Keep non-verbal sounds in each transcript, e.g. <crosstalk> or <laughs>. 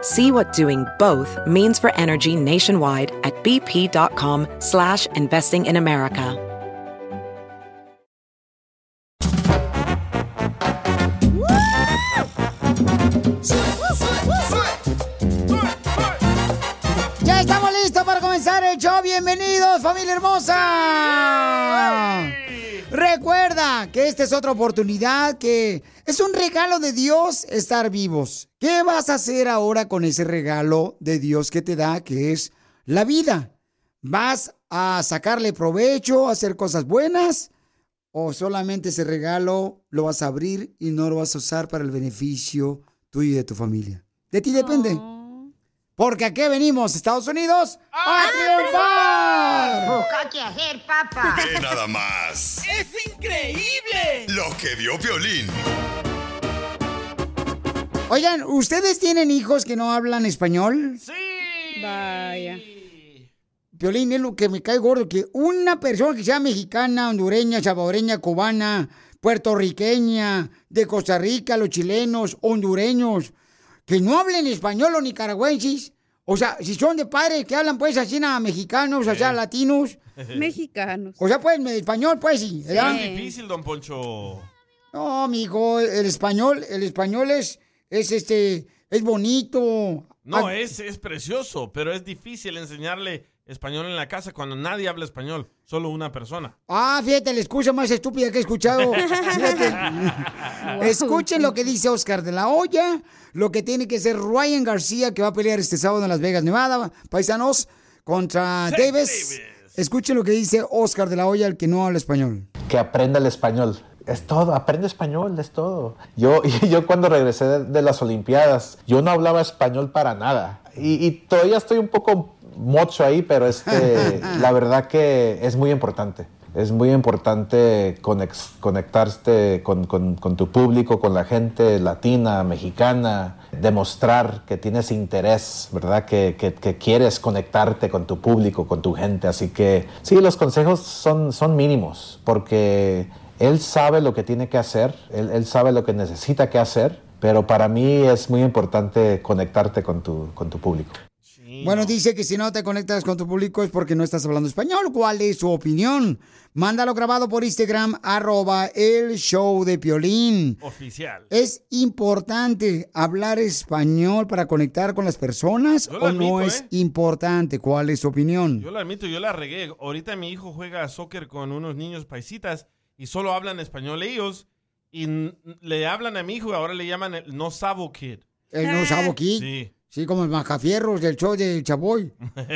See what doing both means for energy nationwide at bp.com slash investing in America. Ya estamos listos para comenzar el show. Bienvenidos, familia hermosa. Que esta es otra oportunidad, que es un regalo de Dios estar vivos. ¿Qué vas a hacer ahora con ese regalo de Dios que te da, que es la vida? ¿Vas a sacarle provecho, a hacer cosas buenas? ¿O solamente ese regalo lo vas a abrir y no lo vas a usar para el beneficio tuyo y de tu familia? De ti depende. Porque aquí venimos, Estados Unidos, a triunfar. Busca qué hacer, papá. <laughs> ¡Ve nada más! ¡Es increíble! Lo que vio Piolín. Oigan, ¿ustedes tienen hijos que no hablan español? Sí. Vaya. Piolín, es lo que me cae gordo, que una persona que sea mexicana, hondureña, salvadoreña, cubana, puertorriqueña, de Costa Rica, los chilenos, hondureños, que no hablen español o nicaragüenses, o sea, si son de padres que hablan pues así nada mexicanos, o sea, latinos, <laughs> Mexicanos. o sea, pues español, pues sí, ¿verdad? Es difícil, don Poncho. No, mijo, el español, el español es, es este, es bonito. No, Ah, es, es precioso, pero es difícil enseñarle español en la casa cuando nadie habla español, solo una persona. Ah, fíjate, la excusa más estúpida que he escuchado. <laughs> Fíjate. Escuchen lo que dice Oscar de la Hoya, lo que tiene que ser Ryan García, que va a pelear este sábado en Las Vegas, Nevada, paisanos, contra Davis. Escuchen lo que dice Oscar de la Hoya, el que no habla español. que aprenda el español. Es todo, aprende español, es todo. Yo, <laughs> yo cuando regresé de, de las Olimpiadas, yo no hablaba español para nada. Y, y todavía estoy un poco mocho ahí, pero este, <laughs> la verdad que es muy importante. Es muy importante conex- conectarte con, con- con tu público, con la gente latina, mexicana, demostrar que tienes interés, ¿verdad? Que, que- que quieres conectarte con tu público, con tu gente. Así que sí, los consejos son, son mínimos, porque él sabe lo que tiene que hacer, él, él sabe lo que necesita que hacer, pero para mí es muy importante conectarte con tu, con tu público. Bueno, dice que si no te conectas con tu público es porque no estás hablando español. ¿Cuál es su opinión? Mándalo grabado por Instagram, arroba el show de Piolín. Oficial. ¿Es importante hablar español para conectar con las personas Yo lo o admito, no es ¿eh? importante? ¿Cuál es su opinión? Yo lo admito, yo la regué. Ahorita mi hijo juega soccer con unos niños paisitas y solo hablan español ellos y le hablan a mi hijo y ahora le llaman el no sabo kid. El no sabo kid. Sí. Sí, como el Macafierros del show de Chaboy.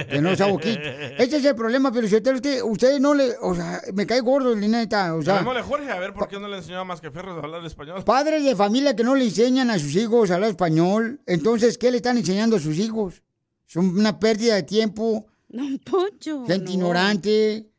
El no sabo kid. <laughs> Este es el problema, pero si usted, usted, usted no le... O sea, me cae gordo, neta. O sea, Llamémosle a Jorge a ver por qué no le enseñaba más que Ferros a hablar español. padres de familia que no le enseñan a sus hijos a hablar español. Entonces, ¿qué le están enseñando a sus hijos? Son una pérdida de tiempo. Don Poncho. Gente no. ignorante.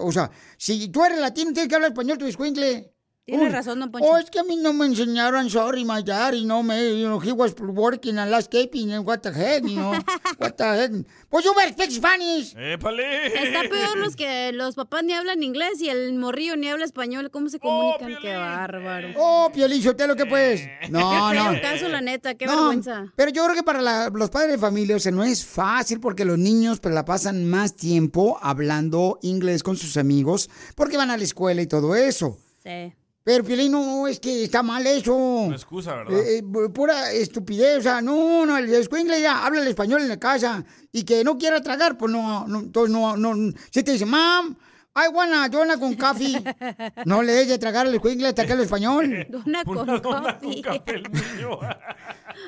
O sea, si tú eres latino, tienes que hablar español, tu escuincle. Tiene razón, don Poncho. Oh, es que a mí no me enseñaron, sorry, my dad, y no me, you know, he was working and landscaping, and what the heck, you know, <laughs> what the heck. Pues you better speak Spanish. ¡Épale! Está peor los que <laughs> los papás ni hablan inglés y el morrillo ni habla español. ¿Cómo se comunican? qué bárbaro. Oh, Piolín, ¿usted que pues? No, <laughs> no. Pero caso, la neta, qué No, vergüenza. Pero yo creo que para la- los padres de familia, o sea, no es fácil porque los niños pues, la pasan más tiempo hablando inglés con sus amigos porque van a la escuela y todo eso. Sí. Pero, Piolín, no, es que está mal eso. Una excusa, ¿verdad? Eh, eh, pura estupidez, o sea, no, no, el escuincle ya habla el español en la casa y que no quiera tragar, pues no, no entonces no, no, si te dice, mam, I wanna dona con café. <laughs> No le dejes de tragar el escuincle hasta que el español. <laughs> Dona con Una dona con café el niño. <laughs>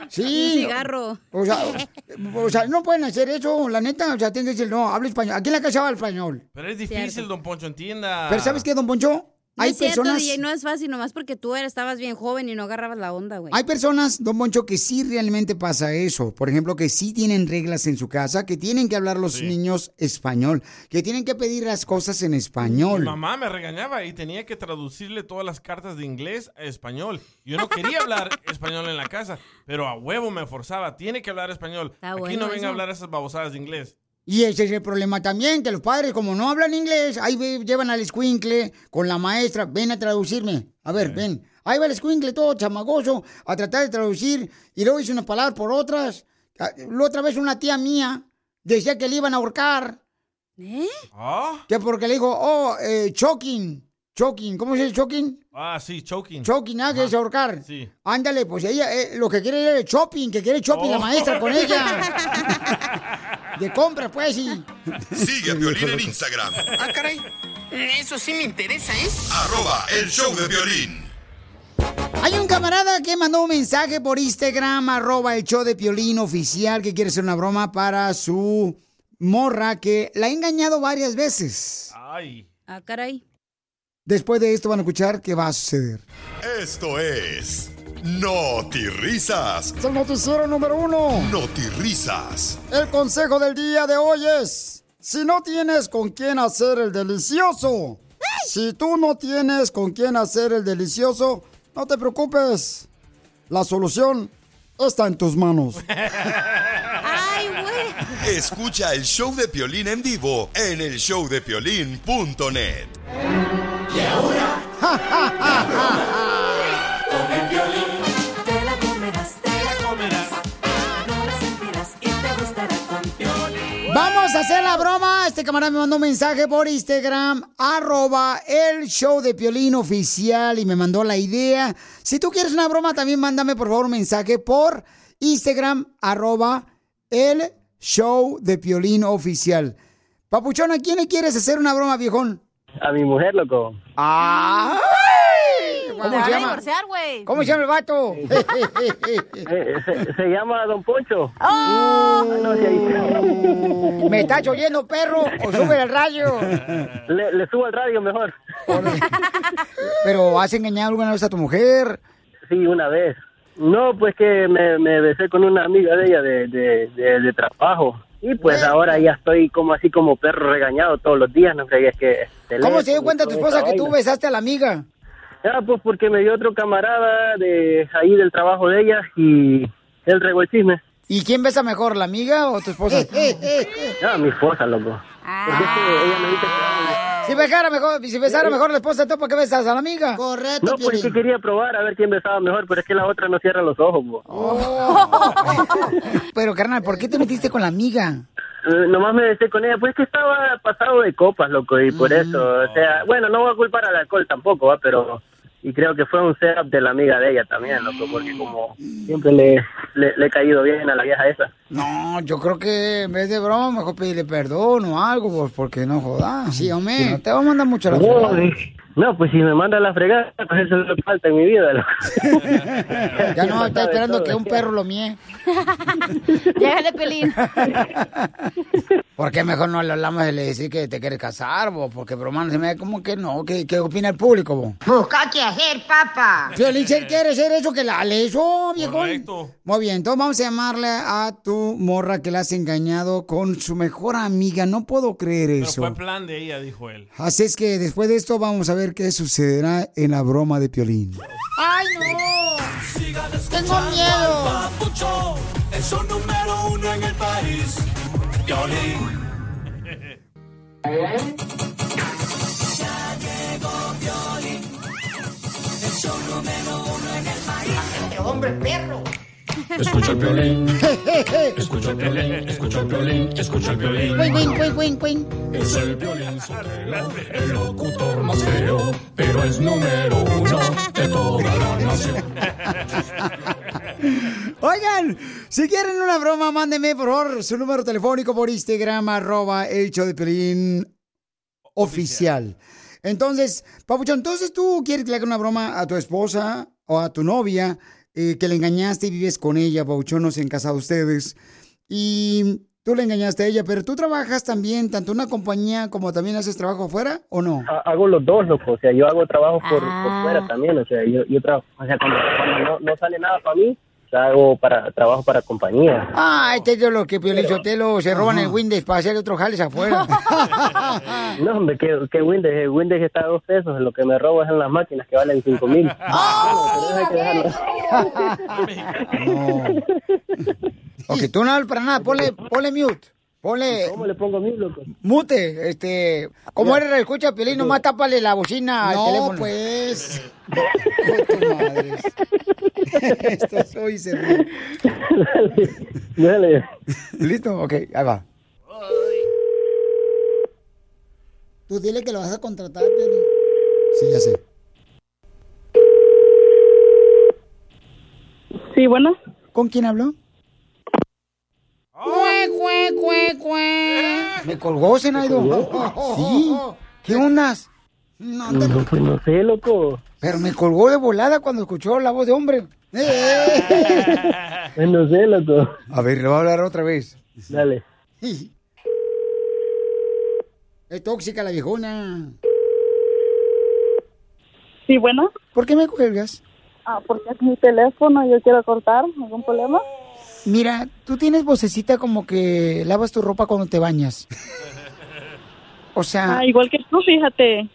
Sí. Un cigarro. O sea, o sea, no pueden hacer eso, la neta. O sea, tienen que decir, no, habla español. Aquí en la casa habla español. Pero es difícil, Cierto. don Poncho, entienda. Pero ¿sabes qué, don Poncho? No Hay es cierto, personas... DJ, no es fácil, nomás porque tú eres, estabas bien joven y no agarrabas la onda, güey. Hay personas, don Moncho, que sí realmente pasa eso. Por ejemplo, que sí tienen reglas en su casa, que tienen que hablar los Sí. niños español, que tienen que pedir las cosas en Mi español. mamá me regañaba y tenía que traducirle todas las cartas de inglés a español. Yo no quería hablar <laughs> español en la casa, pero a huevo me forzaba. Tiene que hablar español. Está Aquí bueno no venga a hablar esas babosadas de inglés. Y ese es el problema también, que los padres, como no hablan inglés, ahí ve- llevan al escuincle con la maestra, ven a traducirme. A ver, ven. Ahí va el escuincle todo chamagoso a tratar de traducir y luego dice unas palabras por otras. Ah, La otra vez una tía mía decía que le iban a ahorcar. ¿Eh? ¿Ah? Que porque le dijo, oh, eh, choking, choking, ¿cómo se dice choking? Ah, sí, choking. Choking, ¿ah? Que es ahorcar. Sí. Ándale, pues ella eh, lo que quiere es shopping, que quiere shopping la Oh. maestra con ella. <laughs> De compra, pues, sí. Sigue a Piolín en Instagram. Ah, caray. Eso sí me interesa, ¿eh? Arroba el show de violín. Hay un camarada que mandó un mensaje por Instagram, arroba el show de Piolín oficial, que quiere hacer una broma para su morra que la ha engañado varias veces. Ay. Ah, caray. Después de esto van a escuchar qué va a suceder. Esto es Risas. Es el noticiero número uno. Risas. El consejo del día de hoy es, si no tienes con quién hacer el delicioso, si tú no tienes con quién hacer el delicioso, no te preocupes. La solución está en tus manos. <laughs> Ay, güey. Escucha el show de Piolín en vivo en el showdepiolín.net. Te Este camarada me mandó un mensaje por Instagram, arroba el show de Piolín oficial y me mandó la idea. Si tú quieres una broma, también mándame por favor un mensaje por Instagram, arroba el show de Piolín oficial. Papuchón, ¿a quién le quieres hacer una broma, viejón? A mi mujer, loco. ¡Ay! ¿Cómo se llama? divorciar, güey. ¿Cómo se llama el vato? <laughs> Se, llama Don Poncho. ¡Oh! Ah, sí, ahí. <laughs> ¿Me estás oyendo, perro? ¿O <laughs> sube el radio? Le, le subo al radio mejor. ¿Pero has engañado alguna vez a tu mujer? Sí, una vez. No, pues que me, me besé con una amiga de ella de, de, de, de trabajo. Y pues ahora ya estoy como así como perro regañado todos los días, no creías que... ¿Cómo se dio cuenta tu esposa que tú besaste a la amiga? Ah, pues porque me dio otro camarada de ahí del trabajo de ella y él regó el chisme. ¿Y quién besa mejor, la amiga o tu esposa? Ah, mi esposa, loco. Porque es que ella me dice que... Si besara mejor, si besara mejor la esposa, ¿tú para qué besas a la amiga? Correcto, No, pues es que quería probar a ver quién besaba mejor, pero es que la otra no cierra los ojos, po. <laughs> Pero, carnal, ¿por qué te metiste con la amiga? Eh, nomás me besé con ella, pues que estaba pasado de copas, loco, y Mm. por eso, o sea, bueno, no voy a culpar al alcohol tampoco, ¿va? pero, y creo que fue un setup de la amiga de ella también, loco, porque como siempre le, le, le he caído bien a la vieja esa. No, yo creo que en vez de broma, mejor pedirle perdón o algo, pues, porque no jodas. Sí, hombre. No te va a mandar mucho la No, pues si me manda a la fregada, pues eso es lo que falta en mi vida, loco. <laughs> Ya no, está esperando que un perro lo mie. Llégale, <laughs> Pelín. <laughs> ¿Por qué mejor no le hablamos de le decir que te quieres casar, vos? Porque broma se me da como que no. ¿Qué, qué opina el público, vos? Busca qué hacer, papá. Piolín, ¿se quiere ser eso que la le eso, viejo? Correcto. Muy bien, entonces vamos a llamarle a tu morra que la has engañado con su mejor amiga. No puedo creer Pero eso. fue plan de ella, dijo él. Así es que después de esto vamos a ver qué sucederá en la broma de Piolín. ¡Ay, no! ¡Tengo miedo! Papuchón es un número uno en el país. Piolín. Hombre, perro. Escucha el violín, escucha el violín, escucha el violín, escucha el violín. Wing, wing, wing, wing, wing. Es el violín sotelo, el locutor más feo, pero es número uno de toda la nación. Oigan, si quieren una broma, mándenme por favor su número telefónico por Instagram, arroba el show de Piolín oficial. Entonces, Papuchón, entonces tú quieres que le haga una broma a tu esposa o a tu novia, eh, que le engañaste y vives con ella, Papuchón, no se han casado ustedes. Y tú le engañaste a ella, pero tú trabajas también, tanto en una compañía como también haces trabajo afuera, ¿o no? Ha- Hago los dos, loco. O sea, yo hago trabajo por, Ah. por fuera también. O sea, yo, yo trabajo. O sea, cuando, cuando no, no sale nada para mí, hago para, trabajo para compañía. Ah, este es los que Piolichotelo se roban el Windows para hacer otros jales afuera. <laughs> No, hombre, que, que Windows, el Windows está a dos pesos. Lo que me robo es en las máquinas que valen cinco mil. <laughs> <laughs> Ok, tú no hablas para nada, ponle, ponle mute. Ponle. ¿Cómo le pongo mute, loco? Mute, este. Como eres escucha, Piolín, nomás tápale la bocina al No, teléfono. pues. <laughs> <laughs> Esto soy se <laughs> ríe. Dale. ¿Listo? Ok, ahí va. Tú dile que lo vas a contratar, Piolín. Sí, ya sé. Sí, bueno. ¿Con quién habló? Cue, cue, cue, cue. Me colgó, Zenaido. Sí. ¿Qué ondas? No, te- No, pues no sé, loco. Pero me colgó de volada cuando escuchó la voz de hombre. <laughs> Pues no sé, loco. A ver, le voy a hablar otra vez. Dale. <laughs> Es tóxica la viejona. Sí, bueno. ¿Por qué me cuelgas? Ah, porque es mi teléfono y yo quiero cortar. ¿Algún problema? Mira, tú tienes vocecita como que lavas tu ropa cuando te bañas. O sea, Ah, igual que tú, fíjate.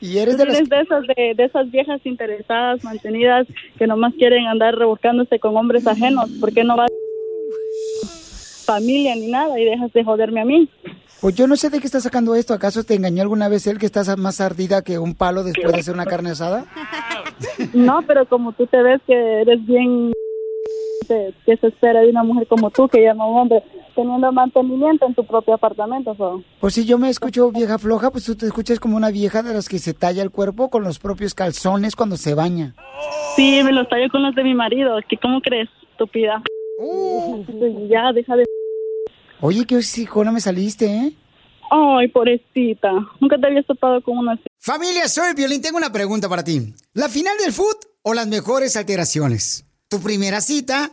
y eres de las... de esas, de, de esas viejas interesadas, mantenidas, que nomás quieren andar rebuscándose con hombres ajenos. ¿Por qué no vas familia ni nada y dejas de joderme a mí? Pues yo no sé de qué estás sacando esto. ¿Acaso te engañó alguna vez él que estás más ardida que un palo después de hacer una carne asada? No, pero como tú te ves que eres bien... que que se espera de una mujer como tú, que llama un hombre teniendo mantenimiento en tu propio apartamento. so. Pues si yo me escucho vieja floja, pues tú te escuchas como una vieja de las que se talla el cuerpo con los propios calzones cuando se baña. Sí, me los tallo con los de mi marido. ¿Qué, ¿Cómo crees, estúpida? Ya, deja de... Oye, qué hocicona me saliste, ¿eh? Ay, pobrecita. Nunca te había topado con una. Familia, soy Violín. Tengo una pregunta para ti. ¿La final del foot o las mejores alteraciones? ¿Tu primera cita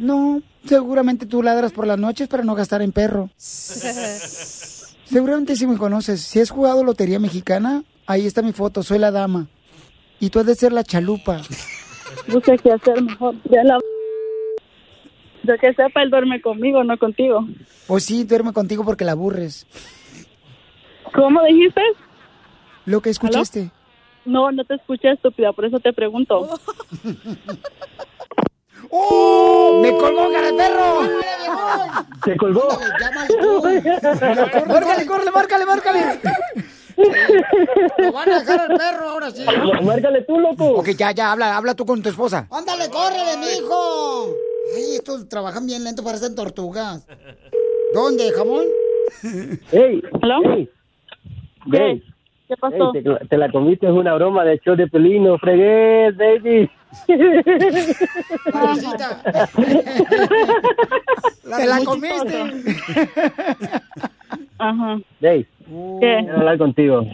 No, seguramente tú ladras por las noches para no gastar en perro. <laughs> Seguramente si me conoces. Si has jugado Lotería Mexicana, ahí está mi foto, soy la dama. Y tú has de ser la chalupa. No sé qué hacer mejor. Ya la... Yo que sepa, él duerme conmigo, no contigo. Pues sí, duerme contigo porque la aburres. ¿Cómo dijiste? Lo que escuchaste. No, no te escuché, estúpida, por eso te pregunto. <laughs> ¡Oh! ¡Me colgó, cara de perro! ¿Te colgó? ¡Márcale, córrele, márcale, márcale! ¡Lo van a dejar al perro ahora sí! Márcale tú, loco. Ok, ya, ya, habla, habla tú con tu esposa. ¡Ándale, córrele, mijo! Ay, estos trabajan bien lento, parecen tortugas. ¿Dónde, jamón? ¡Ey! ¿Aló? ¡Ey! ¿Qué Ey, te, te la comiste, es una broma de show de pelino, fregué, baby. <laughs> Te la comiste. Ajá. Dave, ¿Qué? quiero hablar contigo.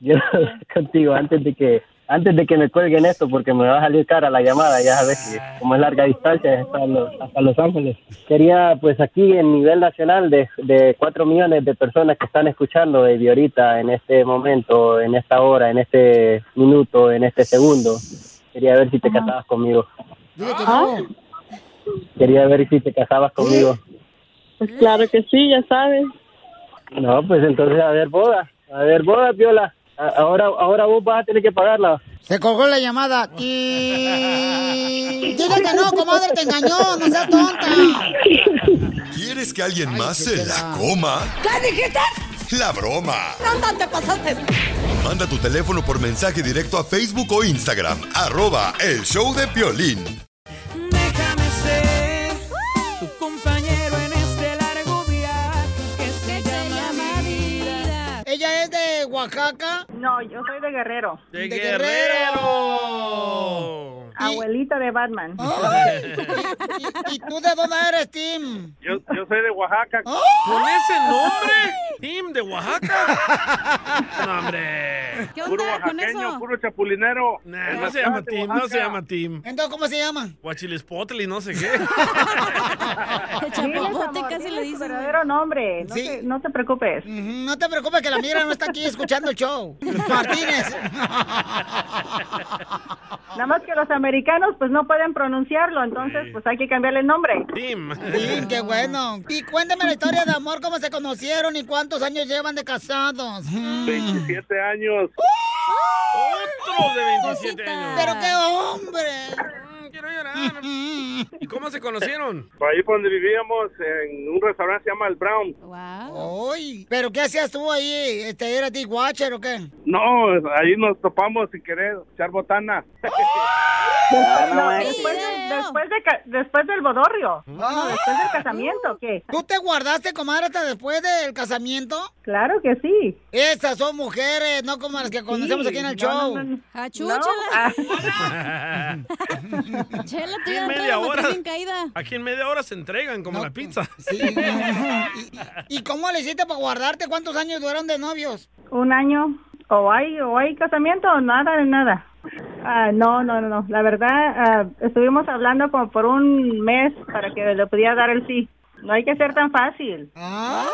Quiero hablar contigo antes de que antes de que me cuelguen esto porque me va a salir cara la llamada, ya sabes que como es larga distancia hasta Los, hasta Los Ángeles. Quería pues aquí en nivel nacional de, de 4 millones de personas que están escuchando baby ahorita en este momento, en esta hora, en este minuto, en este segundo. Quería ver si te casabas conmigo. Quería ver si te casabas conmigo. Pues claro que sí, ya sabes. No, pues entonces a ver boda, a ver boda, Piola. Ahora, ahora vos vas a tener que pagarla. Se colgó la llamada. Y... Dile que no, comadre, te engañó, no seas tonta. ¿Quieres que alguien más se la coma? ¿Qué dijiste? La broma. ¿Dónde te pasaste? Manda tu teléfono por mensaje directo a Facebook o Instagram. Arroba el show de Piolín. Oaxaca? No, yo soy de Guerrero. ¡De, Guerrero! Abuelita de Batman. ¿Y, <laughs> y tú de dónde eres, Tim? Yo, yo soy de Oaxaca. ¿Con ese nombre? Tim de Oaxaca. <laughs> No, hombre. ¿Qué Puro onda con oaxaqueño, eso? puro. Nah, En no se llama Tim, no se llama Tim. Entonces, ¿cómo se llama? Guachilispotli, no sé qué. <laughs> Casi le dice. verdadero nombre. No, te, no te preocupes. No te preocupes que la migra no está aquí escuchando el show. Martínez. Nada más que los americanos pues no pueden pronunciarlo, entonces pues hay que cambiarle el nombre. Tim. Sí, qué bueno. Y cuéntame la historia de amor, cómo se conocieron y cuántos años llevan de casados. 27 años. Otro de 27 años. Pero qué hombre. Quiero llorar. <laughs> ¿Y cómo se conocieron? Por ahí por donde vivíamos, en un restaurante se llama El Brown. Uy, ¿pero qué hacías tú ahí? Este, ¿Eras Dick Watcher o qué? No, ahí nos topamos sin querer, echar botana. <laughs> No, después, de- después, de después del bodorrio. No, después del casamiento, ¿qué? ¿Tú te guardaste, comadre, hasta después del casamiento? Claro que sí. Esas son mujeres, no como las que conocemos Sí, aquí en el no, show. no, no. Ah. <laughs> Chela, tú Aquí ya media la hora. caída. Aquí en media hora se entregan como la pizza. ¿Y cómo le hiciste para guardarte? ¿Cuántos años duraron de novios? Un año. O hay, o hay casamiento o nada de nada. Ah, no, no, no, no. La verdad, ah, estuvimos hablando como por un mes para que le pudiera dar el sí. No hay que ser tan fácil. ¿Qué hablan?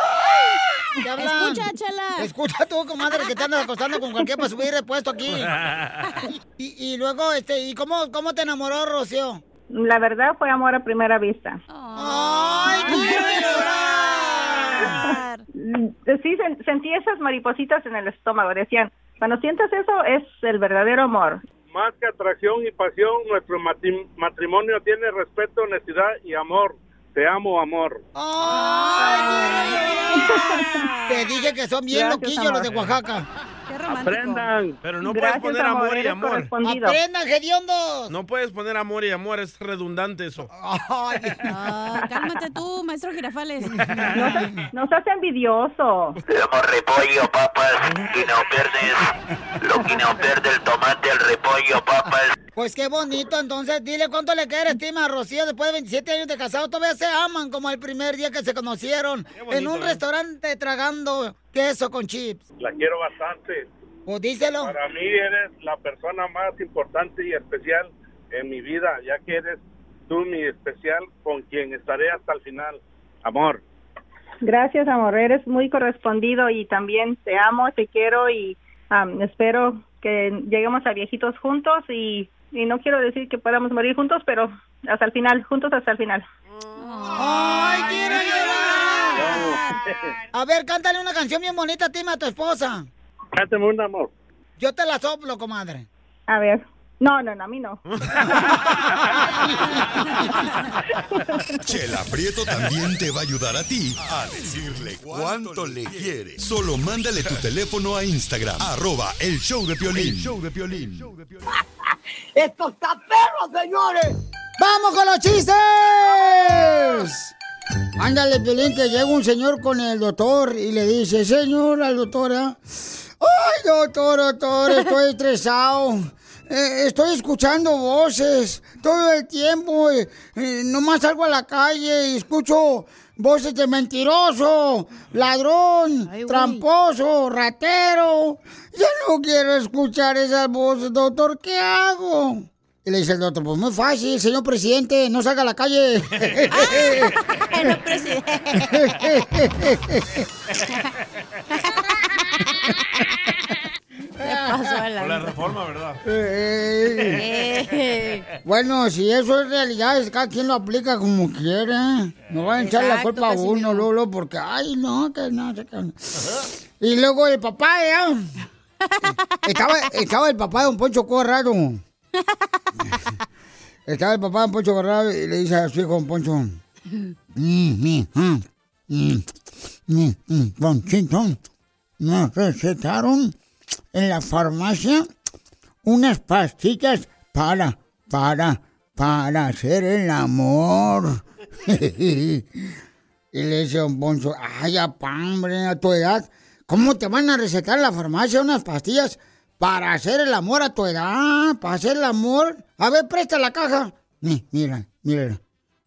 Escucha, Chela. Escucha tú, comadre, que te andas acostando con cualquier para subir de puesto aquí. <laughs> Y, y luego, este, ¿y cómo, cómo te enamoró, Rocío? La verdad fue amor a primera vista. ¡Ay, quiero llorar! Mm, Sí, sen- sentí esas maripositas en el estómago. Decían, cuando sientas eso es el verdadero amor. Más que atracción y pasión, nuestro matrimonio tiene respeto, honestidad y amor. Te amo, amor. Te dije que son bien Gracias, loquillos los de amor. Oaxaca. Aprendan. Pero no Gracias, puedes poner amor, amor y amor. Aprendan, hediondos. No puedes poner amor y amor, es redundante eso. Ah, cálmate tú, maestro Girafales. No seas, no seas envidioso. Somos repollo, papas, y no pierdes lo que no pierde el tomate, el repollo, papas. Pues qué bonito, entonces dile cuánto le quieres, estima a Rocío, después de 27 años de casado, todavía se aman como el primer día que se conocieron en un ¿eh? restaurante tragando queso con chips. La quiero bastante. Pues díselo. Para mí eres la persona más importante y especial en mi vida, ya que eres tú mi especial con quien estaré hasta el final. Amor. Gracias, amor. Eres muy correspondido y también te amo, te quiero y am, espero que lleguemos a viejitos juntos y, y no quiero decir que podamos morir juntos, pero hasta el final, juntos hasta el final. ¡Ay, quiero llorar! A ver, cántale una canción bien bonita, Tima, a tu esposa. Cántame un amor. Yo te la soplo, comadre. A ver. No, no, no, a mí no. <laughs> Chela Prieto también te va a ayudar a ti a decirle cuánto le quiere. Solo mándale tu teléfono a Instagram, arroba el show de Piolín. El show de Piolín. ¡Esto está perro, señores! ¡Vamos con los chistes! Ándale, Piolín, que llega un señor con el doctor y le dice, señor, al doctor, ¿ah? Ay, doctor, doctor, estoy estresado. Eh, estoy escuchando voces todo el tiempo. eh, eh, nomás salgo a la calle y escucho voces de mentiroso, ladrón, tramposo, ratero. Ya no quiero escuchar esas voces, doctor. ¿Qué hago? Y le dice el doctor, pues muy fácil, señor presidente, no salga a la calle. Señor pasó a la- Por la reforma, ¿verdad? Eh, bueno, si eso es realidad, es cada quien lo aplica como quiere. No van a echar la culpa a uno, Casimiro. Lolo, porque, ay, no, que no, qué no. Y luego el papá, ya. <laughs> Estaba, estaba el papá de un Poncho Corrado. <laughs> Estaba el papá de Poncho Corrado y le dice a su hijo, Poncho, mm, mm, mm, Ponchito, me recetaron en la farmacia unas pastillas para, para, para hacer el amor. <laughs> y le dice don Poncho, ay, apá, hombre, a tu edad, ¿cómo te van a recetar en la farmacia unas pastillas para hacer el amor a tu edad? ¿Para hacer el amor? A ver, presta la caja. Mira, mira.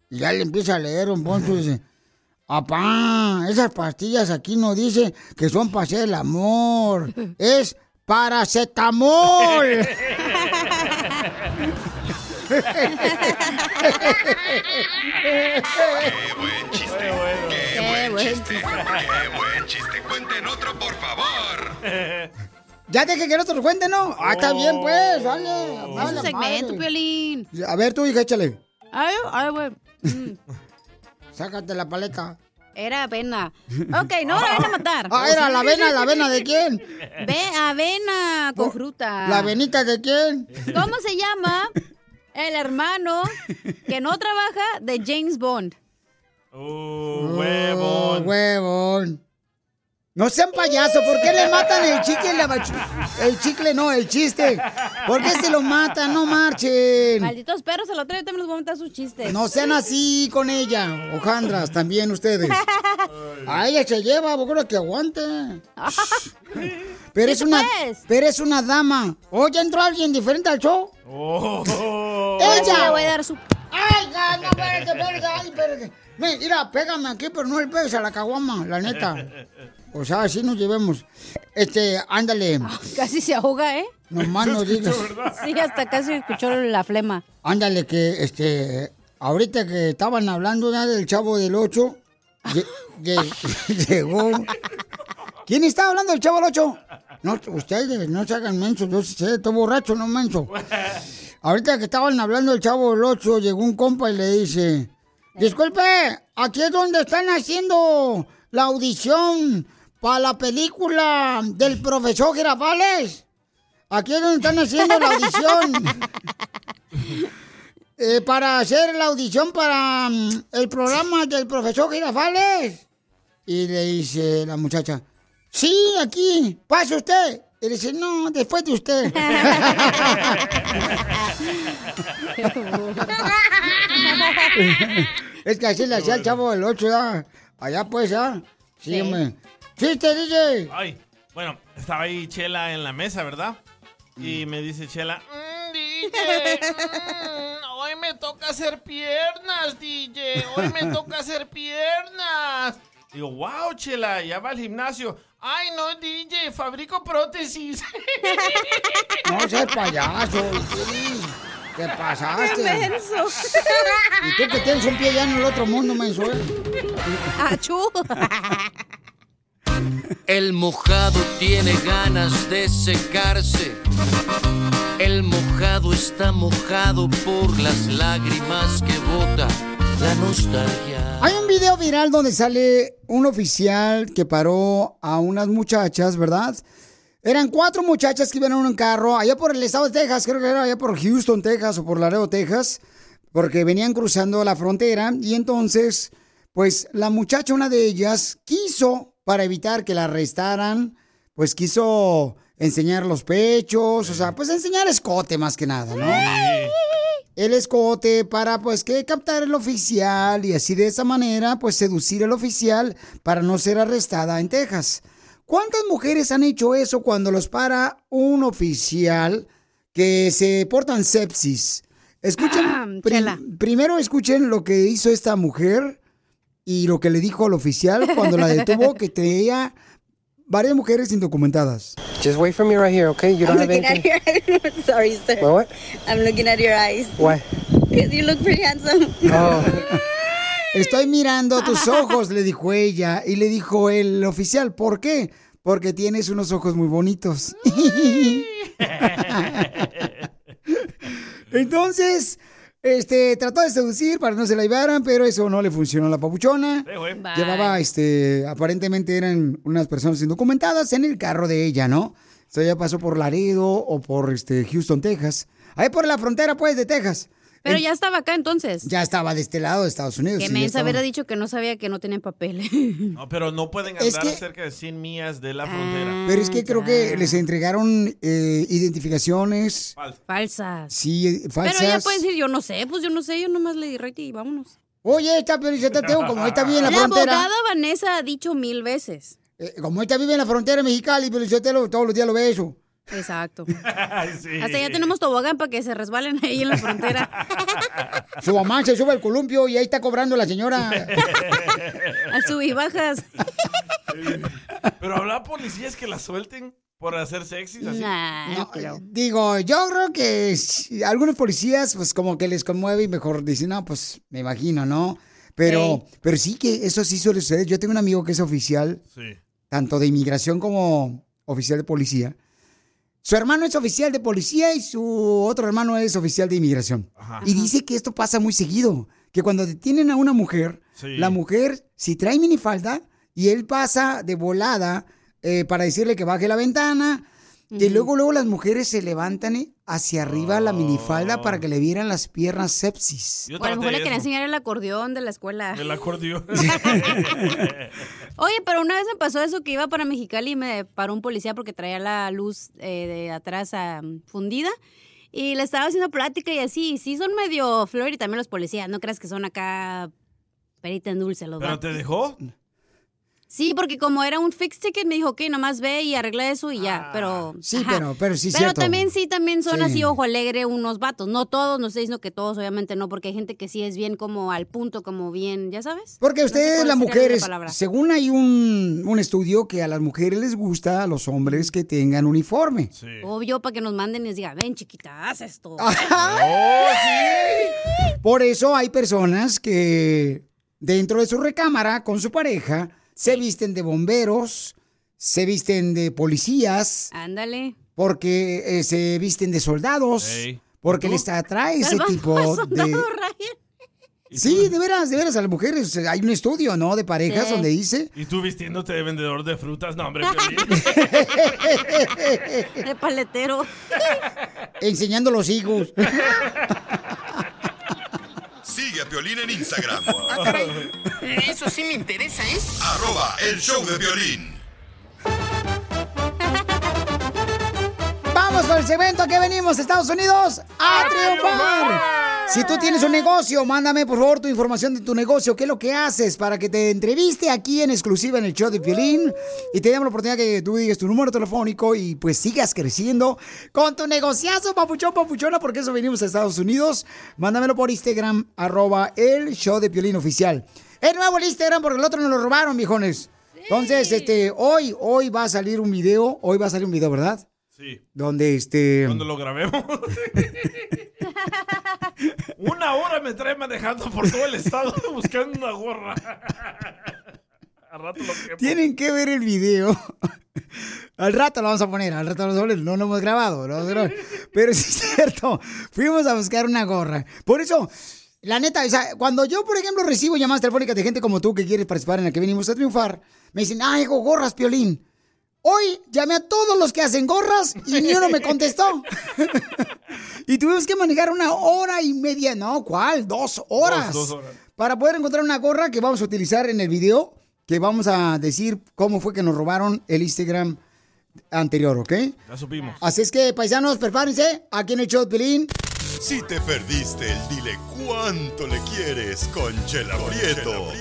Y ya le empieza a leer don Poncho y dice, apá, esas pastillas aquí no dice que son para hacer el amor. Es paracetamol. ¡Qué buen chiste! ¡Qué buen chiste! ¡Qué buen chiste! ¡Cuenten otro, por favor! <laughs> Ya deje que no te lo cuente, ¿no? Ah, está bien, pues, dale. Es dale, un segmento, madre. Piolín. A ver, tú, hija, échale. Ay, ay, güey. <laughs> Sácate la paleta. Era avena. Ok, no la van a matar. Ah, era la avena, ¿la avena de quién? Ve, avena con fruta. ¿La avenita de quién? ¿Cómo se llama el hermano que no trabaja de James Bond? Uh, huevón. Oh, huevón. No sean payasos, ¿por qué le matan el chicle? y la bachu- El chicle no, el chiste. ¿Por qué se lo matan? No marchen. Malditos perros, al otro día también les voy a montar sus chistes. No sean así con ella, hojandras, también ustedes. <laughs> A ella se lleva, vos creo que aguante. <laughs> Pero es una, pero es una dama. ¿O ya entró alguien diferente al show? Oh. ¡Ella! Le voy a dar su... ¡Ay, ya, no, espérate, espérate, ay, espérate! Mira, pégame aquí, pero no le pegues a la caguama, la neta. O sea, así nos llevemos. Este, ándale. Casi se ahoga, ¿eh? Nomás no digas. Sí, hasta casi escuchó la flema. Ándale, que este. Ahorita que estaban hablando ya del chavo del 8, <laughs> llegó. ¿Quién está hablando del chavo del 8? No, ustedes no se hagan mensos, yo sé, estoy borracho, no menso. <laughs> Ahorita que estaban hablando del chavo del 8, llegó un compa y le dice: Disculpe, aquí es donde están haciendo la audición para la película del profesor Girafales. Aquí es donde están haciendo la audición. <laughs> Eh, para hacer la audición para mm, el programa del profesor Girafales. Y le dice la muchacha, sí, aquí, pase usted. Y le dice, no, después de usted. <laughs> <laughs> <laughs> es que así le hacía el chavo del 8, ¿ya? Allá pues, ¿ya? Sí, Sí. hombre. ¡Chiste, DJ! Ay, bueno, estaba ahí Chela en la mesa, ¿verdad? Y me dice Chela, "Mm, DJ, mm, hoy me toca hacer piernas, DJ, hoy me toca hacer piernas. Digo, wow, Chela, ya va al gimnasio. Ay, no, DJ, fabrico prótesis. <laughs> No seas payaso. <laughs> ¿Qué pasaste? ¡Qué menso! Y tú que tienes un pie ya en el otro mundo, menso. ¿eh? ¡Achú! El mojado tiene ganas de secarse. El mojado está mojado por las lágrimas que bota la nostalgia. Hay un video viral donde sale un oficial que paró a unas muchachas, ¿verdad? Eran cuatro muchachas que iban en un carro allá por el estado de Texas, creo que era allá por Houston, Texas o por Laredo, Texas, porque venían cruzando la frontera y entonces, pues la muchacha, una de ellas, quiso, para evitar que la arrestaran, pues quiso enseñar los pechos, o sea, pues enseñar escote más que nada, ¿no? <laughs> el escote para pues que captar el oficial y así de esa manera pues seducir al oficial para no ser arrestada en Texas. ¿Cuántas mujeres han hecho eso cuando los para un oficial que se portan sepsis? Escuchen, pri- primero escuchen lo que hizo esta mujer y lo que le dijo al oficial cuando la detuvo, <laughs> que tenía varias mujeres indocumentadas. Just wait for me right here, okay? You don't I'm have looking at anything. your <laughs> Sorry, sir. What, what? I'm looking at your eyes. Why? Because you look pretty handsome. Oh. <laughs> Estoy mirando tus <laughs> ojos, le dijo ella. Y le dijo el oficial, ¿por qué? Porque tienes unos ojos muy bonitos. <laughs> Entonces, este, trató de seducir para que no se la llevaran, pero eso no le funcionó a la papuchona. Llevaba, este, aparentemente eran unas personas indocumentadas en el carro de ella, ¿no? O sea, ella pasó por Laredo o por este, Houston, Texas. Ahí por la frontera, pues, de Texas. Pero ya estaba acá entonces. Ya estaba de este lado de Estados Unidos. Que sí, mensa hubiera dicho que no sabía que no tenían papel. <laughs> No, pero no pueden Es andar que- cerca de 100 millas de la frontera. Pero es que creo que les entregaron eh, identificaciones. Falsas. Sí, falsas. Pero ella puede decir, yo no sé, pues yo no sé, yo nomás le di right y vámonos. Oye, esta te tengo como esta vive en la, <laughs> La frontera. abogada Vanessa ha dicho mil veces. Eh, como esta vive en la frontera mexicana, pero yo te lo- todos los días lo beso. Exacto. <laughs> Hasta ya tenemos tobogán para que se resbalen ahí en la frontera. <laughs> Su mamá se sube al columpio y ahí está cobrando la señora. <laughs> Al sub y bajas. Pero habrá policías que la suelten por hacer sexys así. No, Digo, yo creo que algunos policías, pues como que les conmueve y mejor dicen, no, pues me imagino, ¿no? Pero, pero sí que eso sí suele suceder. Yo tengo un amigo que es oficial, Sí. tanto de inmigración como oficial de policía. Su hermano es oficial de policía y su otro hermano es oficial de inmigración. Y dice que esto pasa muy seguido, que cuando detienen a una mujer, Sí. la mujer, si trae minifalda y él pasa de volada eh, para decirle que baje la ventana, que luego, luego las mujeres se levantan eh, hacia arriba la minifalda para que le vieran las piernas sepsis. O a lo mejor le quería enseñar el acordeón de la escuela. El acordeón. <laughs> <laughs> Oye, pero una vez me pasó eso que iba para Mexicali y me paró un policía porque traía la luz eh, de atrás ah, fundida. Y le estaba haciendo plática y así. y Sí, son medio flor y también los policías. No creas que son acá perita en dulce los ¿Pero vatos. te dejó? Sí, porque como era un fixed ticket, me dijo, ok, nomás ve y arregla eso y ya. Pero. Sí, pero- pero sí Pero cierto. también sí, también son Sí. así, ojo alegre, unos vatos. No todos, no estoy diciendo que todos, obviamente no, porque hay gente que sí es bien como al punto, como bien, ¿ya sabes? Porque ustedes, las mujeres, según hay un, un estudio que a las mujeres les gusta a los hombres que tengan uniforme. Obvio, para que nos manden y les diga, ven chiquita, haz esto. <laughs> Por eso hay personas que dentro de su recámara con su pareja se visten de bomberos, se visten de policías, Ándale. porque eh, se visten de soldados, porque les atrae ese tipo de... Sí, de veras, de veras, a las mujeres hay un estudio, ¿no? De parejas Sí. donde dice ¿Y tú vistiéndote de vendedor de frutas? No, hombre. <laughs> De paletero. enseñando los hijos. <laughs> Sigue a Piolín en Instagram. <laughs> Ah, caray. Eso sí me interesa, ¿eh? Arroba el show de violín. Vamos con el segmento a que venimos, Estados Unidos, a triunfar. Si tú tienes un negocio, mándame por favor tu información de tu negocio, qué es lo que haces para que te entreviste aquí en exclusiva en el show de Piolín y te damos la oportunidad que tú digas tu número telefónico y pues sigas creciendo con tu negociazo, papuchón, papuchona, porque eso venimos a Estados Unidos. Mándamelo por Instagram, arroba el show de Piolín oficial. Es nuevo el Instagram porque el otro nos lo robaron, viejones. Entonces, este, hoy, hoy va a salir un video, hoy va a salir un video, ¿verdad? Sí. Donde este. Cuando lo grabemos. <laughs> una hora me trae manejando por todo el estado <laughs> buscando una gorra. <laughs> Al rato lo. Tienen que ver el video. Al rato lo vamos a poner, al rato lo vamos a poner. No lo hemos grabado, lo. Pero sí es cierto. Fuimos a buscar una gorra. Por eso, la neta, o sea, cuando yo, por ejemplo, recibo llamadas telefónicas de gente como tú que quieres participar en la que venimos a triunfar, me dicen, hago gorras, Piolín. Hoy llamé a todos los que hacen gorras y ni uno me contestó. <laughs> y tuvimos que manejar una hora y media, no, ¿cuál? Dos horas. Dos- dos horas. Para poder encontrar una gorra que vamos a utilizar en el video, que vamos a decir cómo fue que nos robaron el Instagram anterior, ¿ok? Ya supimos. Así es que, paisanos, prepárense. Aquí en el show de Pelín. Si te perdiste el dile cuánto le quieres con Chela Prieto.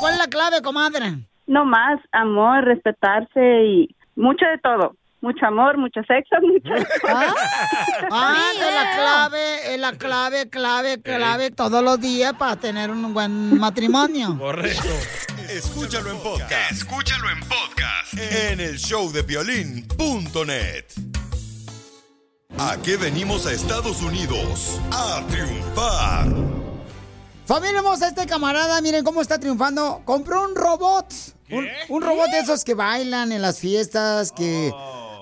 ¿Cuál es la clave, comadre? No más, amor, respetarse y mucho de todo. Mucho amor, mucho sexo, <laughs> mucho... Ah, es la clave, es la clave, clave, clave todos los días para tener un buen matrimonio. Correcto. Escúchalo en podcast. Escúchalo en podcast. En el show de violín.net. ¿A qué venimos a Estados Unidos? A triunfar. Familia hermosa, este camarada, miren cómo está triunfando. Compró un robot. Un, un robot de esos que bailan en las fiestas, que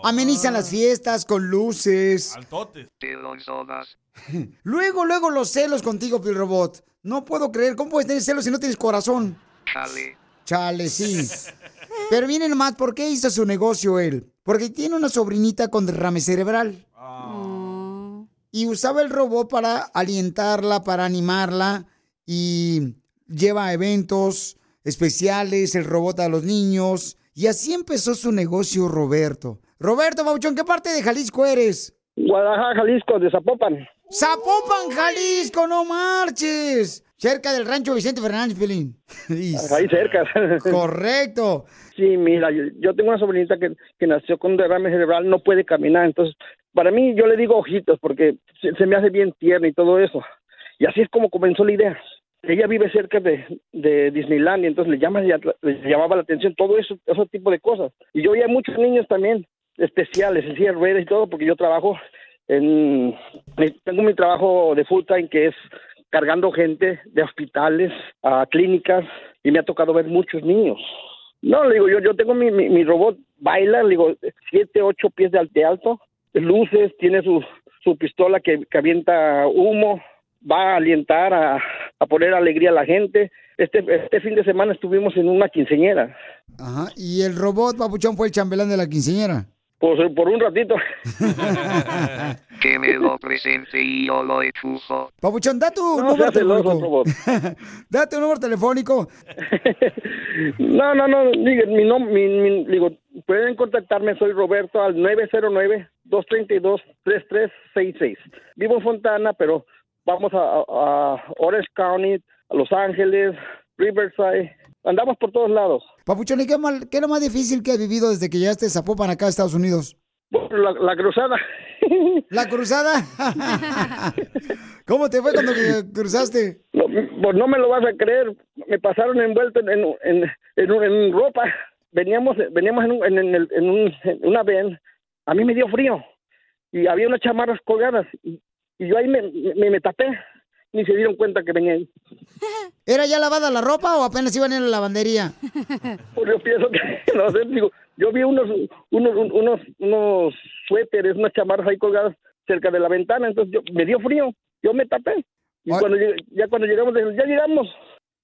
amenizan las fiestas con luces. Altotes. <laughs> Luego, luego los celos contigo, Pil Robot. No puedo creer, ¿cómo puedes tener celos si no tienes corazón? Chale. Chale, sí. <laughs> Pero miren nomás, ¿por qué hizo su negocio él? Porque tiene una sobrinita con derrame cerebral. Y usaba el robot para alientarla, para animarla. Y lleva a eventos especiales, el robot a los niños. Y así empezó su negocio, Roberto. Roberto Bauchón, ¿qué parte de Jalisco eres? Guadalajara, Jalisco, de Zapopan. Zapopan, Jalisco, no marches. Cerca del rancho Vicente Fernández, Pelín. <laughs> Ahí cerca. <laughs> Correcto. Sí, mira, yo, tengo una sobrinita que, que nació con derrame cerebral, no puede caminar, entonces, para mí yo le digo ojitos porque se, se me hace bien tierna y todo eso. Y así es como comenzó la idea. Ella vive cerca de, de Disneyland y entonces le, llama, le llamaba la atención todo eso, ese tipo de cosas. Y yo veía muchos niños también especiales, en silla y todo, porque yo trabajo en, tengo mi trabajo de full time que es cargando gente de hospitales a clínicas y me ha tocado ver muchos niños. No, le digo, yo, yo tengo mi, mi, mi robot, baila, le digo, siete, ocho pies de alto, luces, tiene su, su pistola que, que avienta humo, va a alientar, a, a poner alegría a la gente. Este, este fin de semana estuvimos en una quinceñera, Ajá. Y el robot, Papuchón, fue el chambelán de la quinceñera. por, por un ratito. <laughs> Que me lo presente y yo lo enchufo. Papuchón, da tu No, número telefónico. <laughs> da tu número telefónico. <laughs> No, no, no, diga, mi nom- mi, mi- digo, pueden contactarme, soy Roberto al 909-232-3366. Vivo en Fontana, pero vamos a, a- Orange County, a Los Ángeles, Riverside, andamos por todos lados. Papuchón, ¿y qué, mal- qué es lo más difícil que has vivido desde que llegaste a Zapopan acá a Estados Unidos? La, la cruzada. <laughs> ¿La cruzada? <laughs> ¿Cómo te fue cuando <laughs> cruzaste? No, pues no me lo vas a creer, me pasaron envuelto en, en, en, en, ropa, veníamos veníamos en, un, en, en el- un- en una van, a mí me dio frío y había unas chamarras colgadas y, y yo ahí me, me, me tapé, ni se dieron cuenta que venía ahí. <laughs> ¿Era ya lavada la ropa o apenas iban en la lavandería? <laughs> Pues yo pienso que, <laughs> no sé, digo, yo vi unos, unos, unos, unos suéteres, unas chamarras ahí colgadas cerca de la ventana, entonces yo, me dio frío, yo me tapé. Y cuando llegué- ya cuando llegamos, ya llegamos.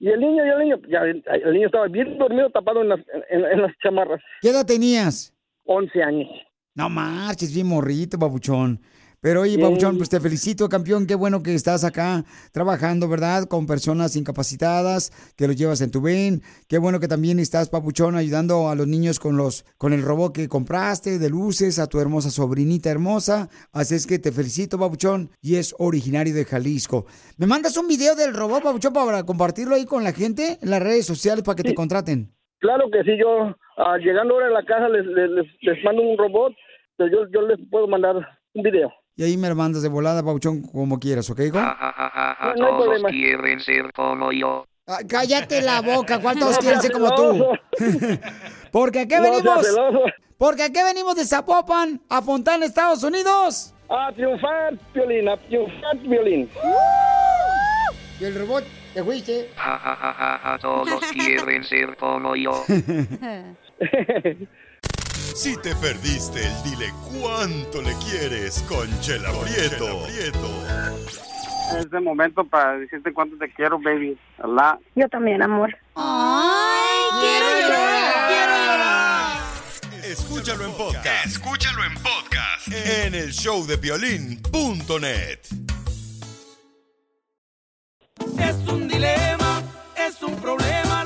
Y el niño, y el niño, ya el, niño estaba bien dormido tapado en las, en, en las chamarras. ¿Qué edad tenías? 11 años. No marches, bien morrito, papuchón. Pero oye, Sí. papuchón, pues te felicito, campeón. Qué bueno que estás acá trabajando, ¿verdad? Con personas incapacitadas, que los llevas en tu ven. Qué bueno que también estás, papuchón, ayudando a los niños con los con el robot que compraste de luces, a tu hermosa sobrinita hermosa. Así es que te felicito, papuchón. Y es originario de Jalisco. ¿Me mandas un video del robot, papuchón, para compartirlo ahí con la gente en las redes sociales para que te contraten? Claro que sí, yo ah, llegando ahora a la casa les, les, les, les mando un robot, pero yo, yo les puedo mandar un video. Y ahí me lo mandas de volada, papuchón, como quieras, ¿ok, hijo? Ja, ja, ja, ja, ja, No hay todos quieren ser como yo. Ah, cállate la boca, ¿cuál todos No quieren ser como tú? <laughs> Porque aquí venimos. Porque aquí venimos de Zapopan a Fontana, Estados Unidos. A triunfar, violín, a triunfar, violín. Y el robot, te fuiste. Ja, ja, ja, ja, ja, todos quieren ser como yo. <laughs> <laughs> Si te perdiste el dile cuánto le quieres con Chela Prieto. Es el momento para decirte cuánto te quiero, baby. Allah. Yo también, amor. Ay, quiero llorar. Quiero llorar. Escúchalo en podcast. Escúchalo en podcast. En el show de violín.net. Es un dilema, es un problema,